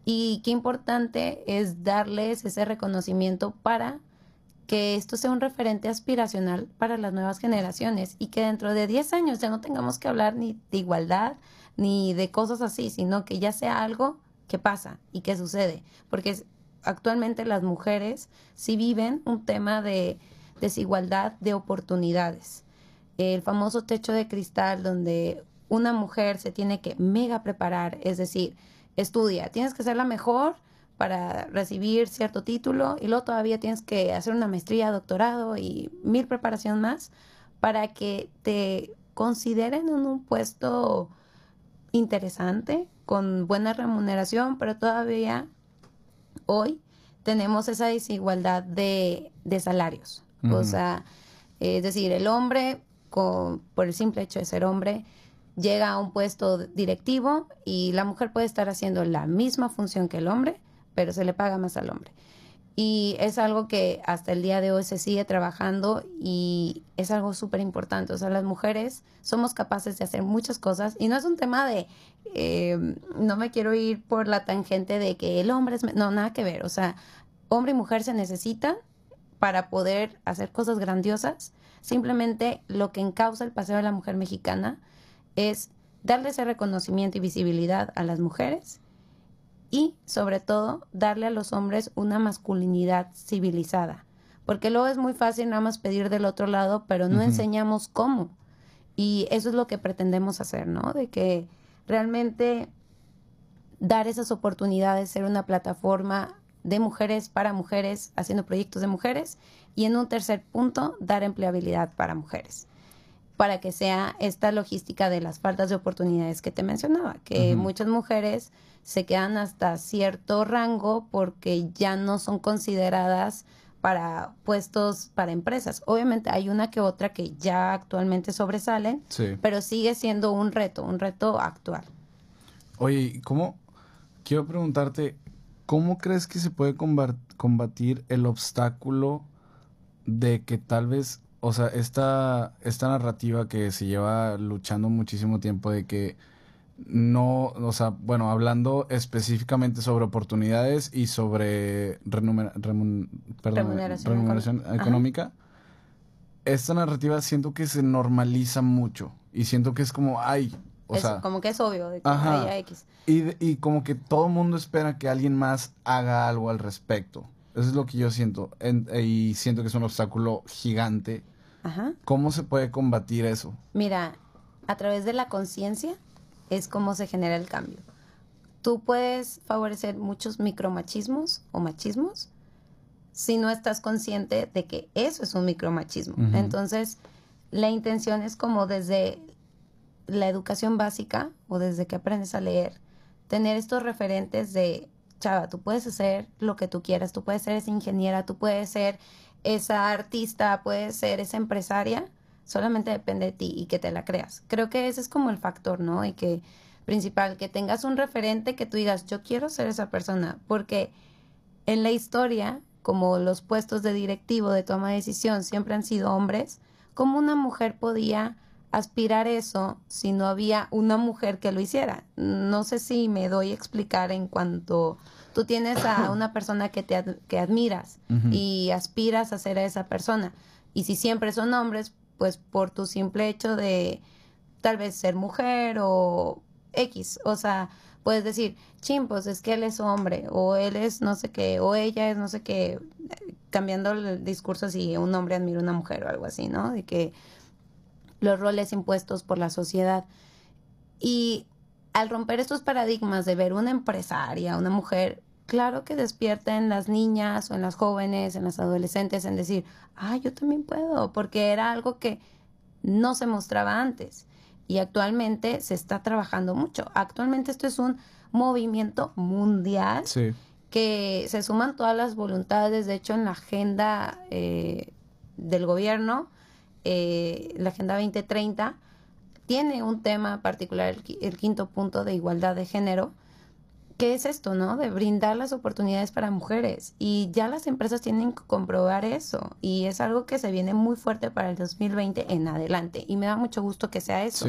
Speaker 2: Y qué importante es darles ese reconocimiento para que esto sea un referente aspiracional para las nuevas generaciones y que dentro de 10 años ya no tengamos que hablar ni de igualdad ni de cosas así, sino que ya sea algo que pasa y que sucede. Porque actualmente las mujeres sí viven un tema de desigualdad de oportunidades. El famoso techo de cristal donde una mujer se tiene que mega preparar, es decir, estudia, tienes que ser la mejor para recibir cierto título y luego todavía tienes que hacer una maestría, doctorado y mil preparación más para que te consideren en un puesto interesante, con buena remuneración, pero todavía hoy tenemos esa desigualdad de, de salarios. O sea, es decir, el hombre, con, por el simple hecho de ser hombre, llega a un puesto directivo y la mujer puede estar haciendo la misma función que el hombre, pero se le paga más al hombre. Y es algo que hasta el día de hoy se sigue trabajando y es algo súper importante. O sea, las mujeres somos capaces de hacer muchas cosas y no es un tema de, eh, no me quiero ir por la tangente de que el hombre es, no, nada que ver. O sea, hombre y mujer se necesitan para poder hacer cosas grandiosas. Simplemente lo que encausa el paseo de la mujer mexicana es darle ese reconocimiento y visibilidad a las mujeres y sobre todo darle a los hombres una masculinidad civilizada. Porque luego es muy fácil nada más pedir del otro lado, pero no enseñamos cómo. Y eso es lo que pretendemos hacer, ¿no? De que realmente dar esas oportunidades, ser una plataforma de mujeres para mujeres, haciendo proyectos de mujeres. Y en un tercer punto, dar empleabilidad para mujeres. Para que sea esta logística de las faltas de oportunidades que te mencionaba, que muchas mujeres se quedan hasta cierto rango porque ya no son consideradas para puestos para empresas. Obviamente hay una que otra que ya actualmente sobresalen, pero sigue siendo un reto, un reto actual.
Speaker 1: Oye, ¿cómo? Quiero preguntarte, ¿cómo crees que se puede combatir el obstáculo de que tal vez, o sea, esta, esta narrativa que se lleva luchando muchísimo tiempo de que no, o sea, bueno, hablando específicamente sobre oportunidades y sobre remuneración, económica, esta narrativa siento que se normaliza mucho y siento que es como, ay, o sea...
Speaker 2: Como que es obvio de que haya X.
Speaker 1: Y, y como que todo el mundo espera que alguien más haga algo al respecto. Eso es lo que yo siento. y siento que es un obstáculo gigante. Ajá. ¿Cómo se puede combatir eso?
Speaker 2: Mira, a través de la conciencia es cómo se genera el cambio. Tú puedes favorecer muchos micromachismos o machismos si no estás consciente de que eso es un micromachismo. Entonces, la intención es como desde la educación básica o desde que aprendes a leer, tener estos referentes de, chava, tú puedes hacer lo que tú quieras, tú puedes ser esa ingeniera, tú puedes ser esa artista, puedes ser esa empresaria, solamente depende de ti y que te la creas. Creo que ese es como el factor, ¿no? Y que principal, que tengas un referente que tú digas, yo quiero ser esa persona, porque en la historia, como los puestos de directivo de toma de decisión siempre han sido hombres, ¿cómo una mujer podía aspirar eso si no había una mujer que lo hiciera? No sé si me doy a explicar en cuanto tú tienes a una persona que te que admiras y aspiras a ser esa persona. Y si siempre son hombres, pues por tu simple hecho de tal vez ser mujer o X, o sea, puedes decir, chimpos, es que él es hombre, o él es no sé qué, o ella es no sé qué, cambiando el discurso así, un hombre admira a una mujer o algo así, ¿no? De que los roles impuestos por la sociedad. Y al romper estos paradigmas de ver una empresaria, una mujer, claro que despierta en las niñas o en las jóvenes, en las adolescentes, en decir, ah, yo también puedo, porque era algo que no se mostraba antes y actualmente se está trabajando mucho. Actualmente esto es un movimiento mundial que se suman todas las voluntades, de hecho en la agenda eh, del gobierno, eh, la Agenda 2030, tiene un tema particular, el quinto punto de igualdad de género, ¿qué es esto, no? De brindar las oportunidades para mujeres. Y ya las empresas tienen que comprobar eso. Y es algo que se viene muy fuerte para el 2020 en adelante. Y me da mucho gusto que sea eso.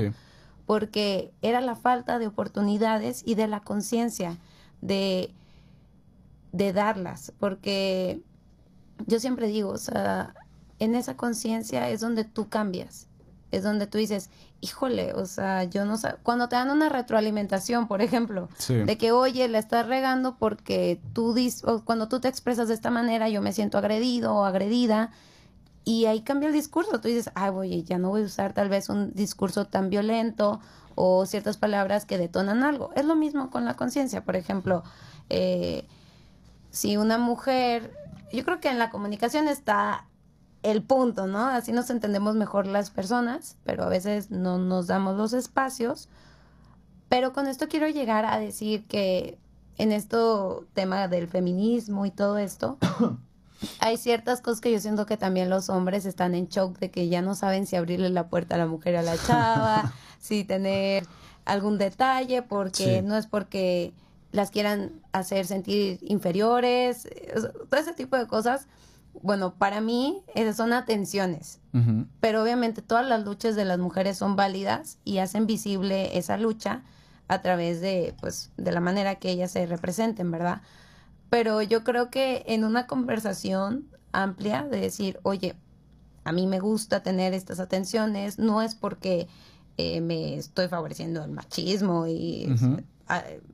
Speaker 2: Porque era la falta de oportunidades y de la conciencia de, de darlas. Porque yo siempre digo, o sea, en esa conciencia es donde tú cambias es donde tú dices, híjole, o sea, yo no sé, cuando te dan una retroalimentación, por ejemplo, de que, oye, la estás regando porque tú dices, o cuando tú te expresas de esta manera, yo me siento agredido o agredida, y ahí cambia el discurso, tú dices, ay, oye, ya no voy a usar tal vez un discurso tan violento o ciertas palabras que detonan algo. Es lo mismo con la conciencia, por ejemplo, eh, si una mujer, yo creo que en la comunicación está el punto, ¿no? Así nos entendemos mejor las personas, pero a veces no nos damos los espacios. Pero con esto quiero llegar a decir que en esto tema del feminismo y todo esto, hay ciertas cosas que yo siento que también los hombres están en shock de que ya no saben si abrirle la puerta a la mujer a la chava, si tener algún detalle, porque no es porque las quieran hacer sentir inferiores, todo ese tipo de cosas bueno, para mí esas son atenciones, pero obviamente todas las luchas de las mujeres son válidas y hacen visible esa lucha a través de, pues, de la manera que ellas se representen, ¿verdad? Pero yo creo que en una conversación amplia de decir, oye, a mí me gusta tener estas atenciones, no es porque eh, me estoy favoreciendo el machismo y,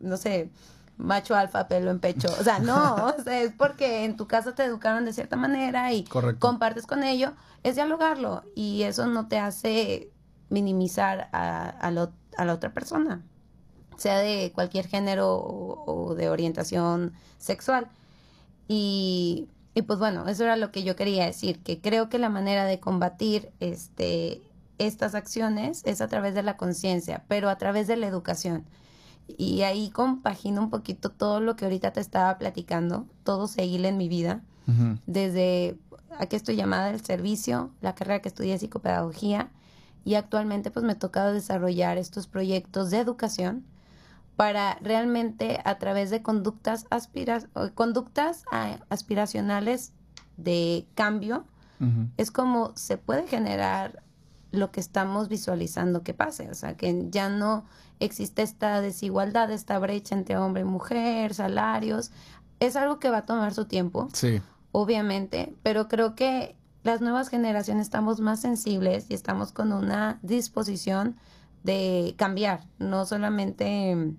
Speaker 2: no sé, macho alfa, pelo en pecho. O sea, no, o sea, es porque en tu casa te educaron de cierta manera y compartes con ello, es dialogarlo y eso no te hace minimizar a, a, la otra persona, sea de cualquier género o, de orientación sexual. Y, y, pues bueno, eso era lo que yo quería decir, que creo que la manera de combatir este estas acciones es a través de la conciencia, pero a través de la educación. Y ahí compagino un poquito todo lo que ahorita te estaba platicando, todo se hila en mi vida, desde a qué estoy llamada el servicio, la carrera que estudié psicopedagogía y actualmente pues me ha tocado desarrollar estos proyectos de educación para realmente a través de conductas, conductas ah, aspiracionales de cambio, es como se puede generar lo que estamos visualizando que pase, o sea, que ya no existe esta desigualdad, esta brecha entre hombre y mujer, salarios, es algo que va a tomar su tiempo. Sí. Obviamente, pero creo que las nuevas generaciones estamos más sensibles y estamos con una disposición de cambiar, no solamente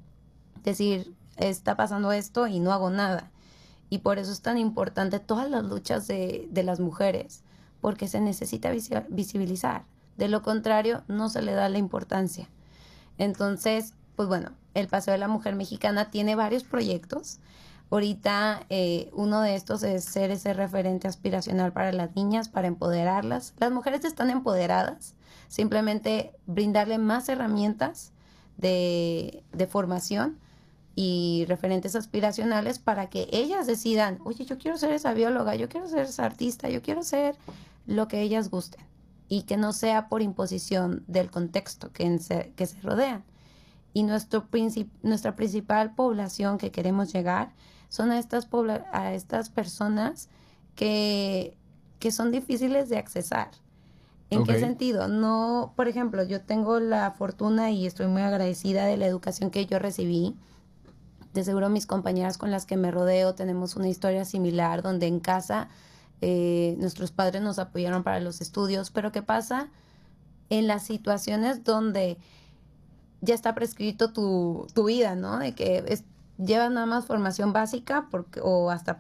Speaker 2: decir, está pasando esto y no hago nada. Y por eso es tan importante todas las luchas de, de las mujeres, porque se necesita visibilizar. De lo contrario, no se le da la importancia. Entonces, pues bueno, el Paseo de la Mujer Mexicana tiene varios proyectos. Ahorita eh, uno de estos es ser ese referente aspiracional para las niñas, para empoderarlas. Las mujeres están empoderadas, simplemente brindarle más herramientas de, de formación y referentes aspiracionales para que ellas decidan, oye, yo quiero ser esa bióloga, yo quiero ser esa artista, yo quiero ser lo que ellas gusten y que no sea por imposición del contexto que, se, que se rodean. Y nuestro nuestra principal población que queremos llegar son a estas, a estas personas que, que son difíciles de accesar. ¿En qué sentido? No, por ejemplo, yo tengo la fortuna y estoy muy agradecida de la educación que yo recibí de seguro mis compañeras con las que me rodeo tenemos una historia similar, donde en casa eh, nuestros padres nos apoyaron para los estudios, pero ¿qué pasa en las situaciones donde ya está prescrito tu, tu vida, ¿no? De que es, llevas nada más formación básica porque, o hasta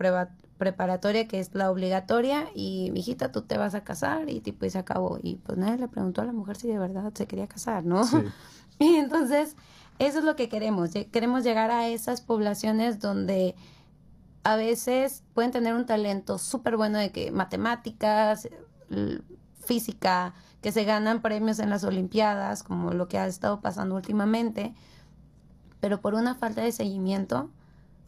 Speaker 2: preparatoria, que es la obligatoria, y hijita, tú te vas a casar, y tipo, y se acabó. Y pues nadie le preguntó a la mujer si de verdad se quería casar, ¿no? y entonces eso es lo que queremos. Queremos llegar a esas poblaciones donde a veces pueden tener un talento súper bueno de que matemáticas, física, que se ganan premios en las Olimpiadas, como lo que ha estado pasando últimamente, pero por una falta de seguimiento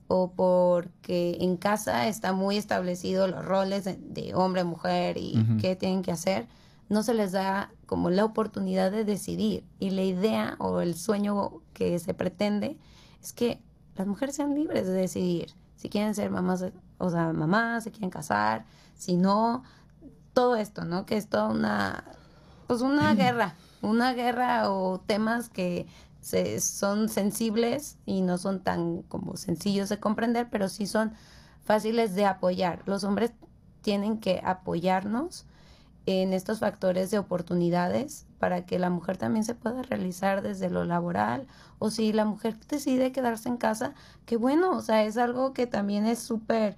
Speaker 2: o porque en casa está muy establecido los roles de, hombre, mujer y qué tienen que hacer, no se les da como la oportunidad de decidir. Y la idea o el sueño que se pretende es que las mujeres sean libres de decidir si quieren ser mamás, o sea, mamás, si quieren casar, si no, todo esto, ¿no? Que es toda una, pues una guerra, una guerra o temas que se, son sensibles y no son tan como sencillos de comprender, pero sí son fáciles de apoyar. Los hombres tienen que apoyarnos en estos factores de oportunidades para que la mujer también se pueda realizar desde lo laboral o si la mujer decide quedarse en casa, qué bueno, o sea, es algo que también es súper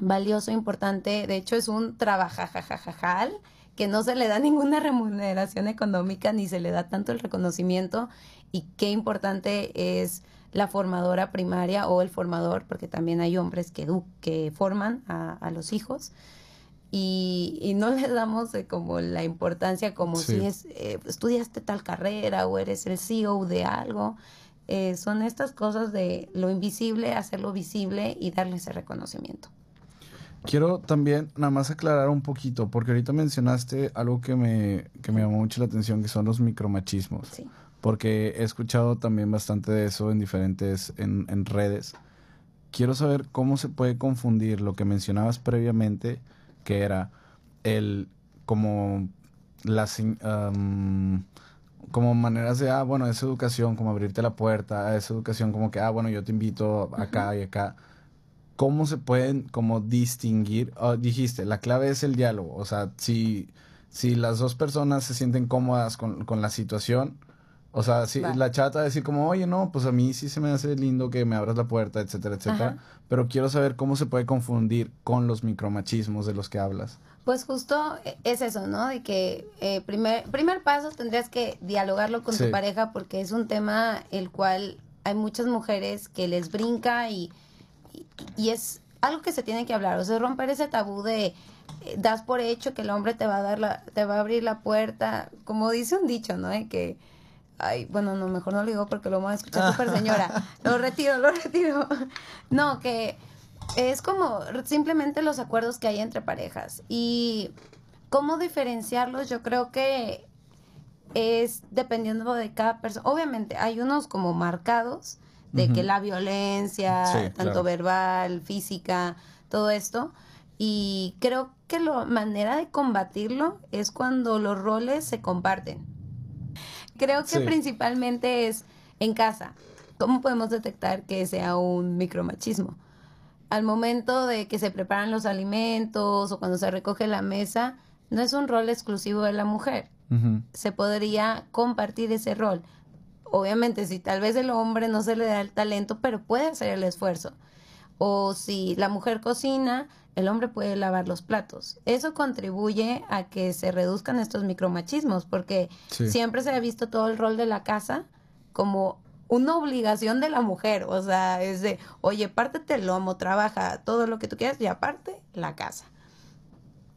Speaker 2: valioso, importante, de hecho es un trabajajajajal que no se le da ninguna remuneración económica ni se le da tanto el reconocimiento y qué importante es la formadora primaria o el formador, porque también hay hombres que, que forman a los hijos y, no le damos como la importancia como si es, eh, estudiaste tal carrera o eres el CEO de algo. Eh, son estas cosas de lo invisible, hacerlo visible y darle ese reconocimiento.
Speaker 1: Quiero también nada más aclarar un poquito, porque ahorita mencionaste algo que me, que me llamó mucho la atención, que son los micromachismos. Sí. Porque he escuchado también bastante de eso en diferentes, en, en redes. Quiero saber cómo se puede confundir lo que mencionabas previamente que era el como las como maneras de ah bueno esa educación como abrirte la puerta esa educación como que ah bueno yo te invito acá y acá. Cómo se pueden como distinguir oh, dijiste la clave es el diálogo o sea si si las dos personas se sienten cómodas con, con la situación o sea, si la chata decir como, oye, no, pues a mí sí se me hace lindo que me abras la puerta, etcétera, etcétera. Pero quiero saber cómo se puede confundir con los micromachismos de los que hablas.
Speaker 2: Pues justo e, es eso, ¿no? De que eh, primer, primer paso tendrías que dialogarlo con tu pareja porque es un tema el cual hay muchas mujeres que les brinca y, y, es algo que se tiene que hablar, o sea, romper ese tabú de eh, das por hecho que el hombre te va a dar la, te va a abrir la puerta, como dice un dicho, ¿no? De que ay, bueno, no, mejor no lo digo porque lo vamos a escuchar super señora. Lo retiro, lo retiro. No, que es como simplemente los acuerdos que hay entre parejas y cómo diferenciarlos, yo creo que es dependiendo de cada persona. Obviamente hay unos como marcados de que la violencia, tanto verbal, física, todo esto. Y creo que la manera de combatirlo es cuando los roles se comparten. Creo que principalmente es en casa. ¿Cómo podemos detectar que sea un micromachismo? Al momento de que se preparan los alimentos o cuando se recoge la mesa, no es un rol exclusivo de la mujer. Se podría compartir ese rol. Obviamente, si tal vez el hombre no se le da el talento, pero puede hacer el esfuerzo. O si la mujer cocina, el hombre puede lavar los platos. Eso contribuye a que se reduzcan estos micromachismos, porque siempre se ha visto todo el rol de la casa como una obligación de la mujer. O sea, es de, oye, pártete el lomo, trabaja todo lo que tú quieras y aparte la casa.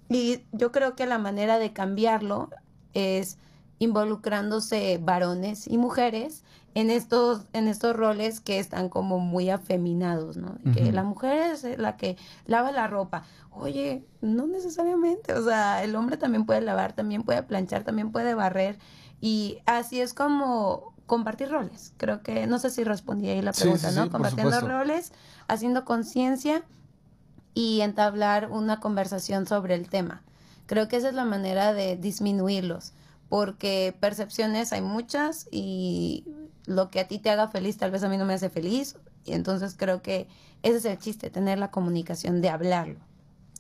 Speaker 2: Y yo creo que la manera de cambiarlo es involucrándose varones y mujeres en estos, en estos roles que están como muy afeminados, ¿no? Que la mujer es la que lava la ropa. Oye, no necesariamente, o sea, el hombre también puede lavar, también puede planchar, también puede barrer. Y así es como compartir roles. Creo que, no sé si respondí ahí la pregunta, ¿no? Compartiendo roles, haciendo conciencia y entablar una conversación sobre el tema. Creo que esa es la manera de disminuirlos, porque percepciones hay muchas y lo que a ti te haga feliz tal vez a mí no me hace feliz. Y entonces creo que ese es el chiste, tener la comunicación, de hablarlo.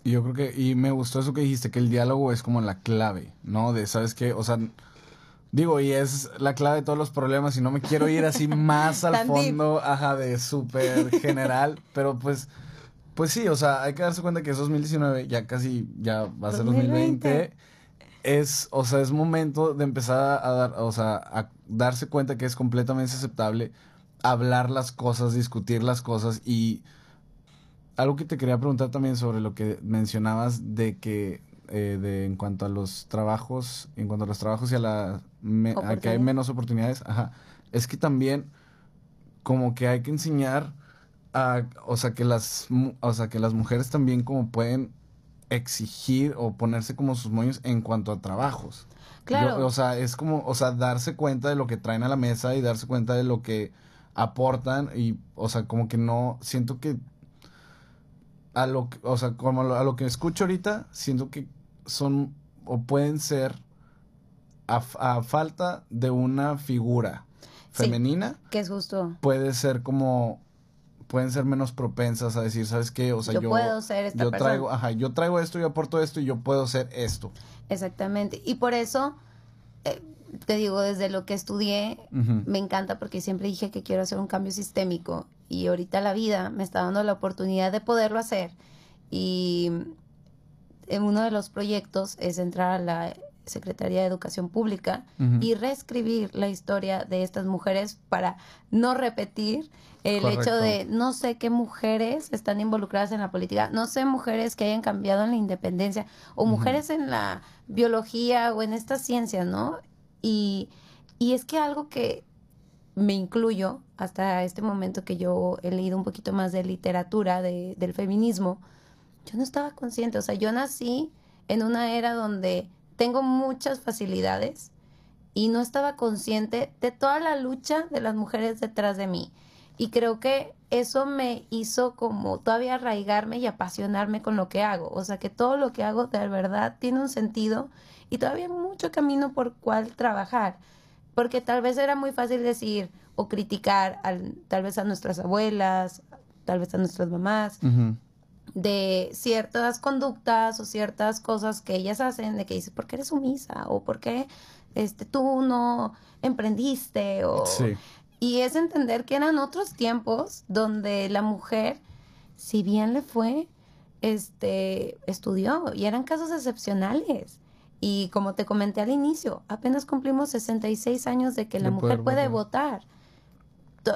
Speaker 1: Y yo creo que, y me gustó eso que dijiste, que el diálogo es como la clave, ¿no? De, ¿sabes qué? O sea, digo, y es la clave de todos los problemas y no me quiero ir así más al fondo, ajá, de súper general, pero pues, pues sí, o sea, hay que darse cuenta que es 2019, ya casi, ya va a ser 2020 es, o sea, es momento de empezar a dar, o sea, a darse cuenta que es completamente aceptable hablar las cosas, discutir las cosas y algo que te quería preguntar también sobre lo que mencionabas de que eh, de en cuanto a los trabajos, en cuanto a los trabajos y a la a que hay menos oportunidades, ajá, es que también como que hay que enseñar a, o sea, que las, o sea, que las mujeres también como pueden exigir o ponerse como sus moños en cuanto a trabajos. Claro. o sea, es como, o sea, darse cuenta de lo que traen a la mesa y darse cuenta de lo que aportan y, o sea, como que no, siento que a lo que, o sea, como a lo que escucho ahorita, siento que son o pueden ser a, a falta de una figura femenina.
Speaker 2: que es justo.
Speaker 1: Puede ser como pueden ser menos propensas a decir, ¿sabes qué? O sea, yo,
Speaker 2: puedo ser esta
Speaker 1: yo traigo, ajá, yo traigo esto, yo aporto esto y yo puedo ser esto.
Speaker 2: Exactamente. Y por eso eh, te digo, desde lo que estudié, me encanta porque siempre dije que quiero hacer un cambio sistémico y ahorita la vida me está dando la oportunidad de poderlo hacer. Y en uno de los proyectos es entrar a la Secretaría de Educación Pública y reescribir la historia de estas mujeres para no repetir el hecho de no sé qué mujeres están involucradas en la política, no sé mujeres que hayan cambiado en la independencia o mujeres en la biología o en estas ciencias, ¿no? Y, y es que algo que me incluyo hasta este momento que yo he leído un poquito más de literatura de, del feminismo, yo no estaba consciente, o sea, yo nací en una era donde tengo muchas facilidades y no estaba consciente de toda la lucha de las mujeres detrás de mí. Y creo que eso me hizo como todavía arraigarme y apasionarme con lo que hago. O sea, que todo lo que hago de verdad tiene un sentido y todavía hay mucho camino por cual trabajar. Porque tal vez era muy fácil decir o criticar al, tal vez a nuestras abuelas, tal vez a nuestras mamás, de ciertas conductas o ciertas cosas que ellas hacen, de que dices, ¿por qué eres sumisa? O ¿por qué este, tú no emprendiste? O... Y es entender que eran otros tiempos donde la mujer, si bien le fue, este, estudió y eran casos excepcionales. Y como te comenté al inicio, apenas cumplimos 66 años de que la mujer puede votar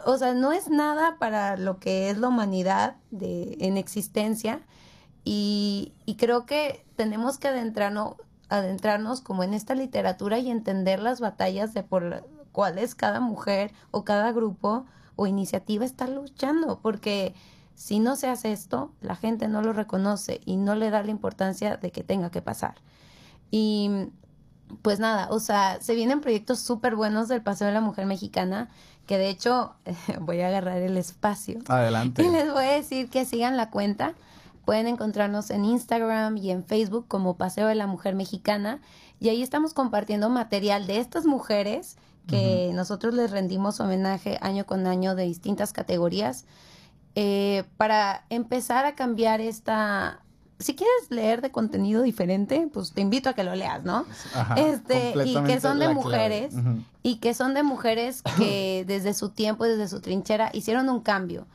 Speaker 2: o sea, no es nada para lo que es la humanidad de, en existencia y, creo que tenemos que adentrarnos, adentrarnos como en esta literatura y entender las batallas de por cuáles cada mujer o cada grupo o iniciativa está luchando, porque si no se hace esto, la gente no lo reconoce y no le da la importancia de que tenga que pasar. Y pues nada, o sea, se vienen proyectos súper buenos del Paseo de la Mujer Mexicana, que de hecho voy a agarrar el espacio.
Speaker 1: Adelante.
Speaker 2: Y les voy a decir que sigan la cuenta. Pueden encontrarnos en Instagram y en Facebook como Paseo de la Mujer Mexicana. Y ahí estamos compartiendo material de estas mujeres que nosotros les rendimos homenaje año con año de distintas categorías. Eh, para empezar a cambiar esta si quieres leer de contenido diferente, pues te invito a que lo leas, ¿no? este, y que son de mujeres, y que son de mujeres que desde su tiempo, desde su trinchera, hicieron un cambio.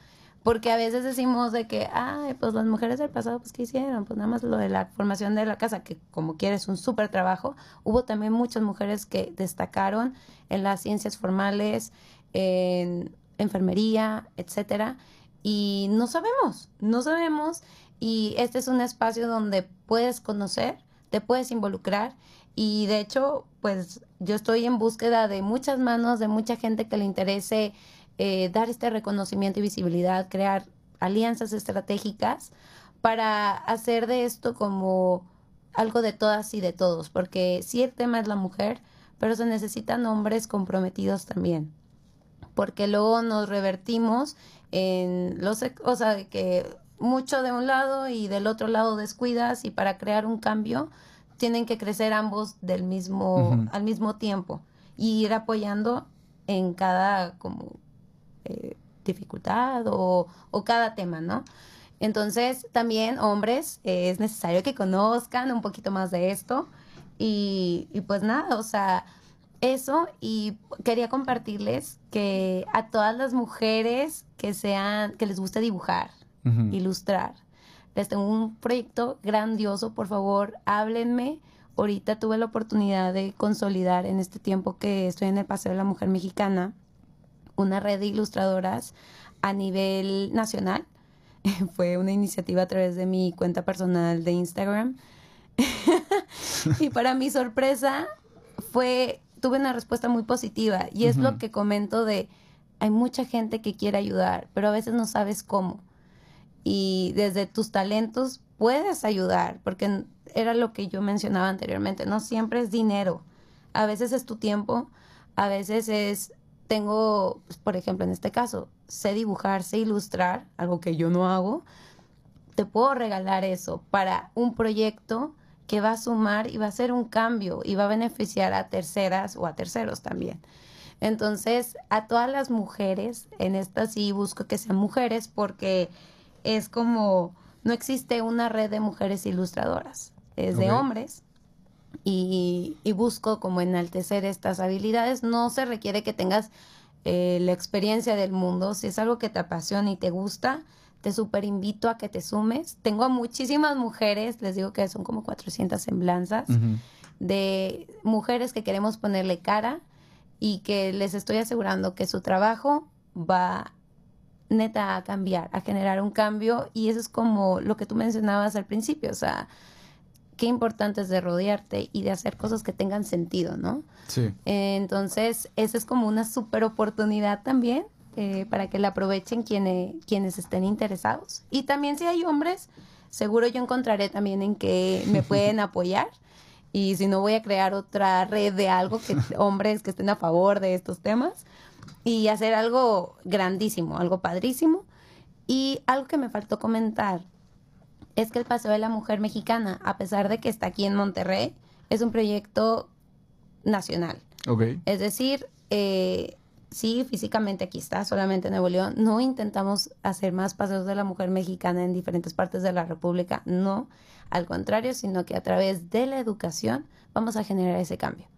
Speaker 2: Porque a veces decimos de que, ay, pues las mujeres del pasado, pues ¿qué hicieron? Pues nada más lo de la formación de la casa, que como quieres, un súper trabajo. Hubo también muchas mujeres que destacaron en las ciencias formales, en enfermería, etcétera. Y no sabemos, no sabemos y este es un espacio donde puedes conocer, te puedes involucrar y de hecho, pues yo estoy en búsqueda de muchas manos, de mucha gente que le interese eh, dar este reconocimiento y visibilidad, crear alianzas estratégicas para hacer de esto como algo de todas y de todos, porque sí el tema es la mujer, pero se necesitan hombres comprometidos también, porque luego nos revertimos en los, o sea, que mucho de un lado y del otro lado descuidas y para crear un cambio tienen que crecer ambos del mismo al mismo tiempo y ir apoyando en cada como eh, dificultad o, o, cada tema, ¿no? Entonces también hombres eh, es necesario que conozcan un poquito más de esto y, y pues nada, o sea, eso y quería compartirles que a todas las mujeres que sean que les guste dibujar ilustrar. Les tengo un proyecto grandioso, por favor, háblenme. Ahorita tuve la oportunidad de consolidar en este tiempo que estoy en el Paseo de la Mujer Mexicana una red de ilustradoras a nivel nacional. Fue una iniciativa a través de mi cuenta personal de Instagram. y para mi sorpresa fue tuve una respuesta muy positiva y es lo que comento de hay mucha gente que quiere ayudar, pero a veces no sabes cómo y desde tus talentos puedes ayudar, porque era lo que yo mencionaba anteriormente, no siempre es dinero, a veces es tu tiempo, a veces es, tengo, pues, por ejemplo, en este caso, sé dibujar, sé ilustrar, algo que yo no hago, te puedo regalar eso para un proyecto que va a sumar y va a ser un cambio y va a beneficiar a terceras o a terceros también. Entonces, a todas las mujeres, en esta sí busco que sean mujeres porque es como, no existe una red de mujeres ilustradoras, es de hombres. Y, busco como enaltecer estas habilidades. No se requiere que tengas eh, la experiencia del mundo. Si es algo que te apasiona y te gusta, te super invito a que te sumes. Tengo a muchísimas mujeres, les digo que son como 400 semblanzas, de mujeres que queremos ponerle cara y que les estoy asegurando que su trabajo va neta a cambiar, a generar un cambio y eso es como lo que tú mencionabas al principio, o sea, qué importante es de rodearte y de hacer cosas que tengan sentido, ¿no?
Speaker 1: Sí.
Speaker 2: entonces, esa es como una super oportunidad también eh, para que la aprovechen quienes, quienes estén interesados. Y también si hay hombres, seguro yo encontraré también en que me pueden apoyar. Y si no, voy a crear otra red de algo que hombres que estén a favor de estos temas y hacer algo grandísimo, algo padrísimo. Y algo que me faltó comentar es que el Paseo de la Mujer Mexicana, a pesar de que está aquí en Monterrey, es un proyecto nacional.
Speaker 1: Okay.
Speaker 2: Es decir, eh, sí, físicamente aquí está, solamente en Nuevo León. No intentamos hacer más paseos de la mujer mexicana en diferentes partes de la República, no. Al contrario, sino que a través de la educación vamos a generar ese cambio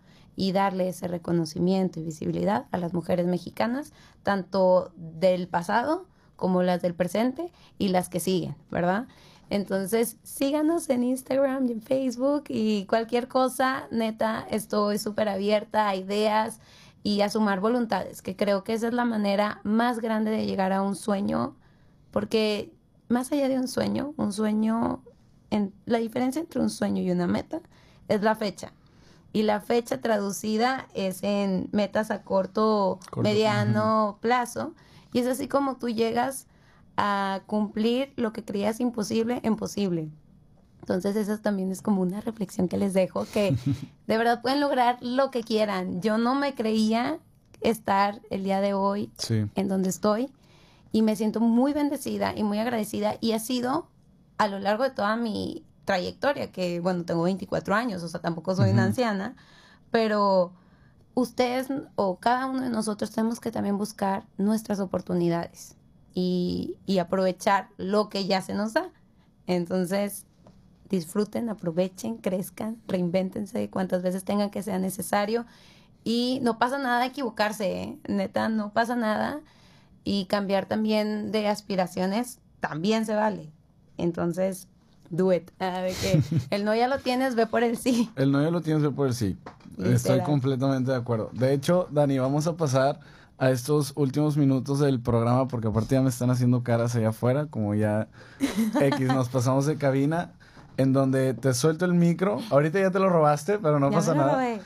Speaker 2: y darle ese reconocimiento y visibilidad a las mujeres mexicanas, tanto del pasado como las del presente y las que siguen, ¿verdad? Entonces, síganos en Instagram y en Facebook y cualquier cosa, neta, estoy súper abierta a ideas. y a sumar voluntades, que creo que esa es la manera más grande de llegar a un sueño, porque más allá de un sueño, un sueño, la diferencia entre un sueño y una meta es la fecha. Y la fecha traducida es en metas a corto, mediano plazo. Y es así como tú llegas a cumplir lo que creías imposible en posible. Entonces esa también es como una reflexión que les dejo, que de verdad pueden lograr lo que quieran. Yo no me creía estar el día de hoy en donde estoy y me siento muy bendecida y muy agradecida y ha sido a lo largo de toda mi trayectoria, que bueno, tengo 24 años, o sea, tampoco soy una anciana, pero ustedes o cada uno de nosotros tenemos que también buscar nuestras oportunidades y, y aprovechar lo que ya se nos da. Entonces, disfruten, aprovechen, crezcan, reinvéntense cuantas veces tengan que sea necesario. Y no pasa nada equivocarse, ¿eh? neta, no pasa nada. Y cambiar también de aspiraciones también se vale. Entonces, do it. Ah, que el no ya lo tienes, ve por el sí.
Speaker 1: El no ya lo tienes, ve por el sí. Estoy completamente de acuerdo. De hecho, Dani, vamos a pasar a estos últimos minutos del programa porque aparte ya me están haciendo caras allá afuera, como ya X nos pasamos de cabina en donde te suelto el micro. Ahorita ya te lo robaste, pero no pasa nada.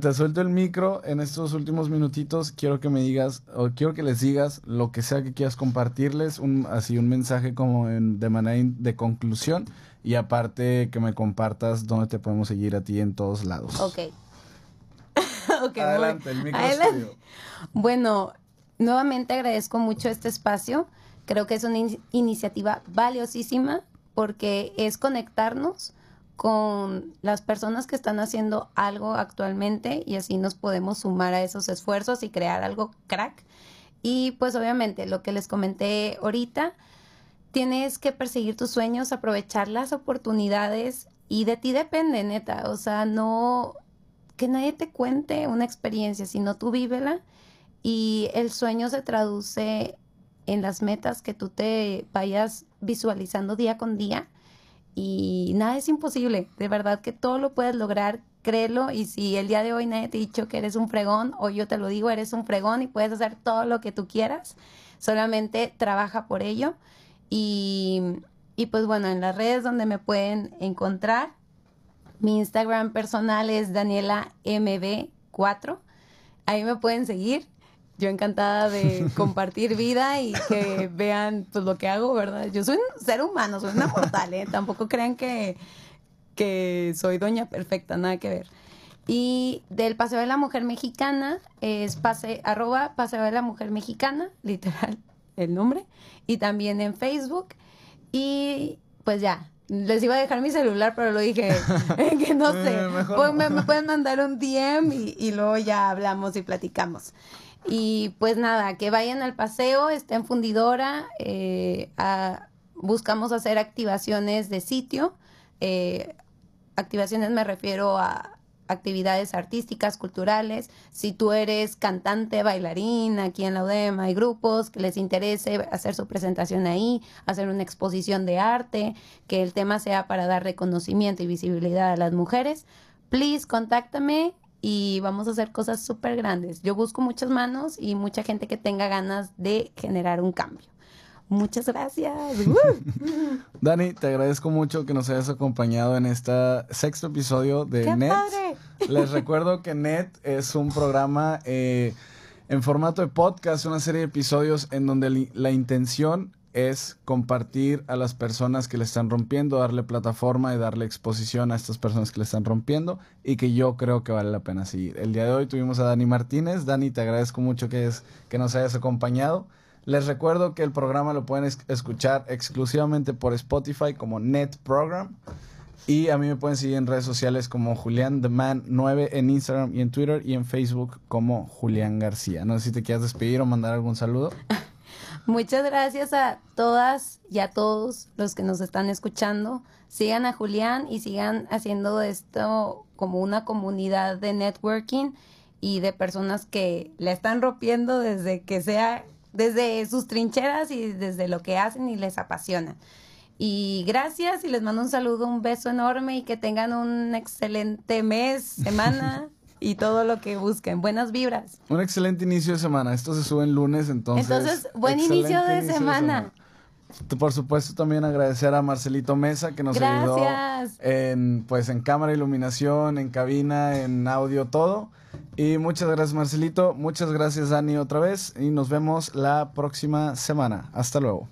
Speaker 1: Te suelto el micro en estos últimos minutitos. Quiero que me digas, o quiero que les digas lo que sea que quieras compartirles, un, así un mensaje como en, de manera de conclusión. Y aparte que me compartas dónde te podemos seguir a ti en todos lados.
Speaker 2: Ok. Adelante, el micro Bueno, nuevamente agradezco mucho este espacio. Creo que es una iniciativa valiosísima porque es conectarnos con las personas que están haciendo algo actualmente y así nos podemos sumar a esos esfuerzos y crear algo crack. Y pues obviamente lo que les comenté ahorita, tienes que perseguir tus sueños, aprovechar las oportunidades y de ti depende, neta. O sea, no que nadie te cuente una experiencia, sino tú vívela y el sueño se traduce en las metas que tú te vayas visualizando día con día y nada es imposible, de verdad que todo lo puedes lograr, créelo y si el día de hoy nadie te ha dicho que eres un fregón o yo te lo digo, eres un fregón y puedes hacer todo lo que tú quieras, solamente trabaja por ello. Y, y pues bueno, en las redes donde me pueden encontrar, mi Instagram personal es Daniela MB4, ahí me pueden seguir yo encantada de compartir vida y que vean pues lo que hago, ¿verdad? Yo soy un ser humano, soy una mortal, ¿eh? Tampoco crean que, que soy doña perfecta, nada que ver. Y del Paseo de la Mujer Mexicana es pase, arroba Paseo de la Mujer Mexicana, literal el nombre, y también en Facebook. Y pues ya, les iba a dejar mi celular, pero lo dije, que no sé. Pues, me, pueden mandar un DM y, y luego ya hablamos y platicamos. Y pues nada, que vayan al paseo, está en fundidora, eh, buscamos hacer activaciones de sitio. Eh, activaciones me refiero a actividades artísticas, culturales. Si tú eres cantante, bailarín, aquí en la UDEM hay grupos que les interese hacer su presentación ahí, hacer una exposición de arte, que el tema sea para dar reconocimiento y visibilidad a las mujeres. Please, contáctame y vamos a hacer cosas súper grandes. Yo busco muchas manos y mucha gente que tenga ganas de generar un cambio. Muchas gracias.
Speaker 1: Dani, te agradezco mucho que nos hayas acompañado en este sexto episodio de ¡Qué Net. Les recuerdo que Net es un programa eh, en formato de podcast, una serie de episodios en donde la intención es compartir a las personas que le están rompiendo, darle plataforma y darle exposición a estas personas que le están rompiendo y que yo creo que vale la pena seguir. El día de hoy tuvimos a Dani Martínez. Dani, te agradezco mucho que, es, que nos hayas acompañado. Les recuerdo que el programa lo pueden escuchar exclusivamente por Spotify como Net Program. Y a mí me pueden seguir en redes sociales como Julián The Man 9 en Instagram y en Twitter y en Facebook como Julián García. No sé si te quieras despedir o mandar algún saludo.
Speaker 2: Muchas gracias a todas y a todos los que nos están escuchando. Sigan a Julián y sigan haciendo esto como una comunidad de networking y de personas que la están rompiendo desde que sea, desde sus trincheras y desde lo que hacen y les apasiona. Y gracias y les mando un saludo, un beso enorme y que tengan un excelente mes, semana, y todo lo que busquen. Buenas vibras.
Speaker 1: Un excelente inicio de semana. Esto se sube el lunes, entonces.
Speaker 2: Entonces, buen inicio de semana.
Speaker 1: Por supuesto, también agradecer a Marcelito Mesa que nos ayudó en, pues, en cámara, iluminación, en cabina, en audio, todo. Y muchas gracias, Marcelito. Muchas gracias, Dani, otra vez. Y nos vemos la próxima semana. Hasta luego.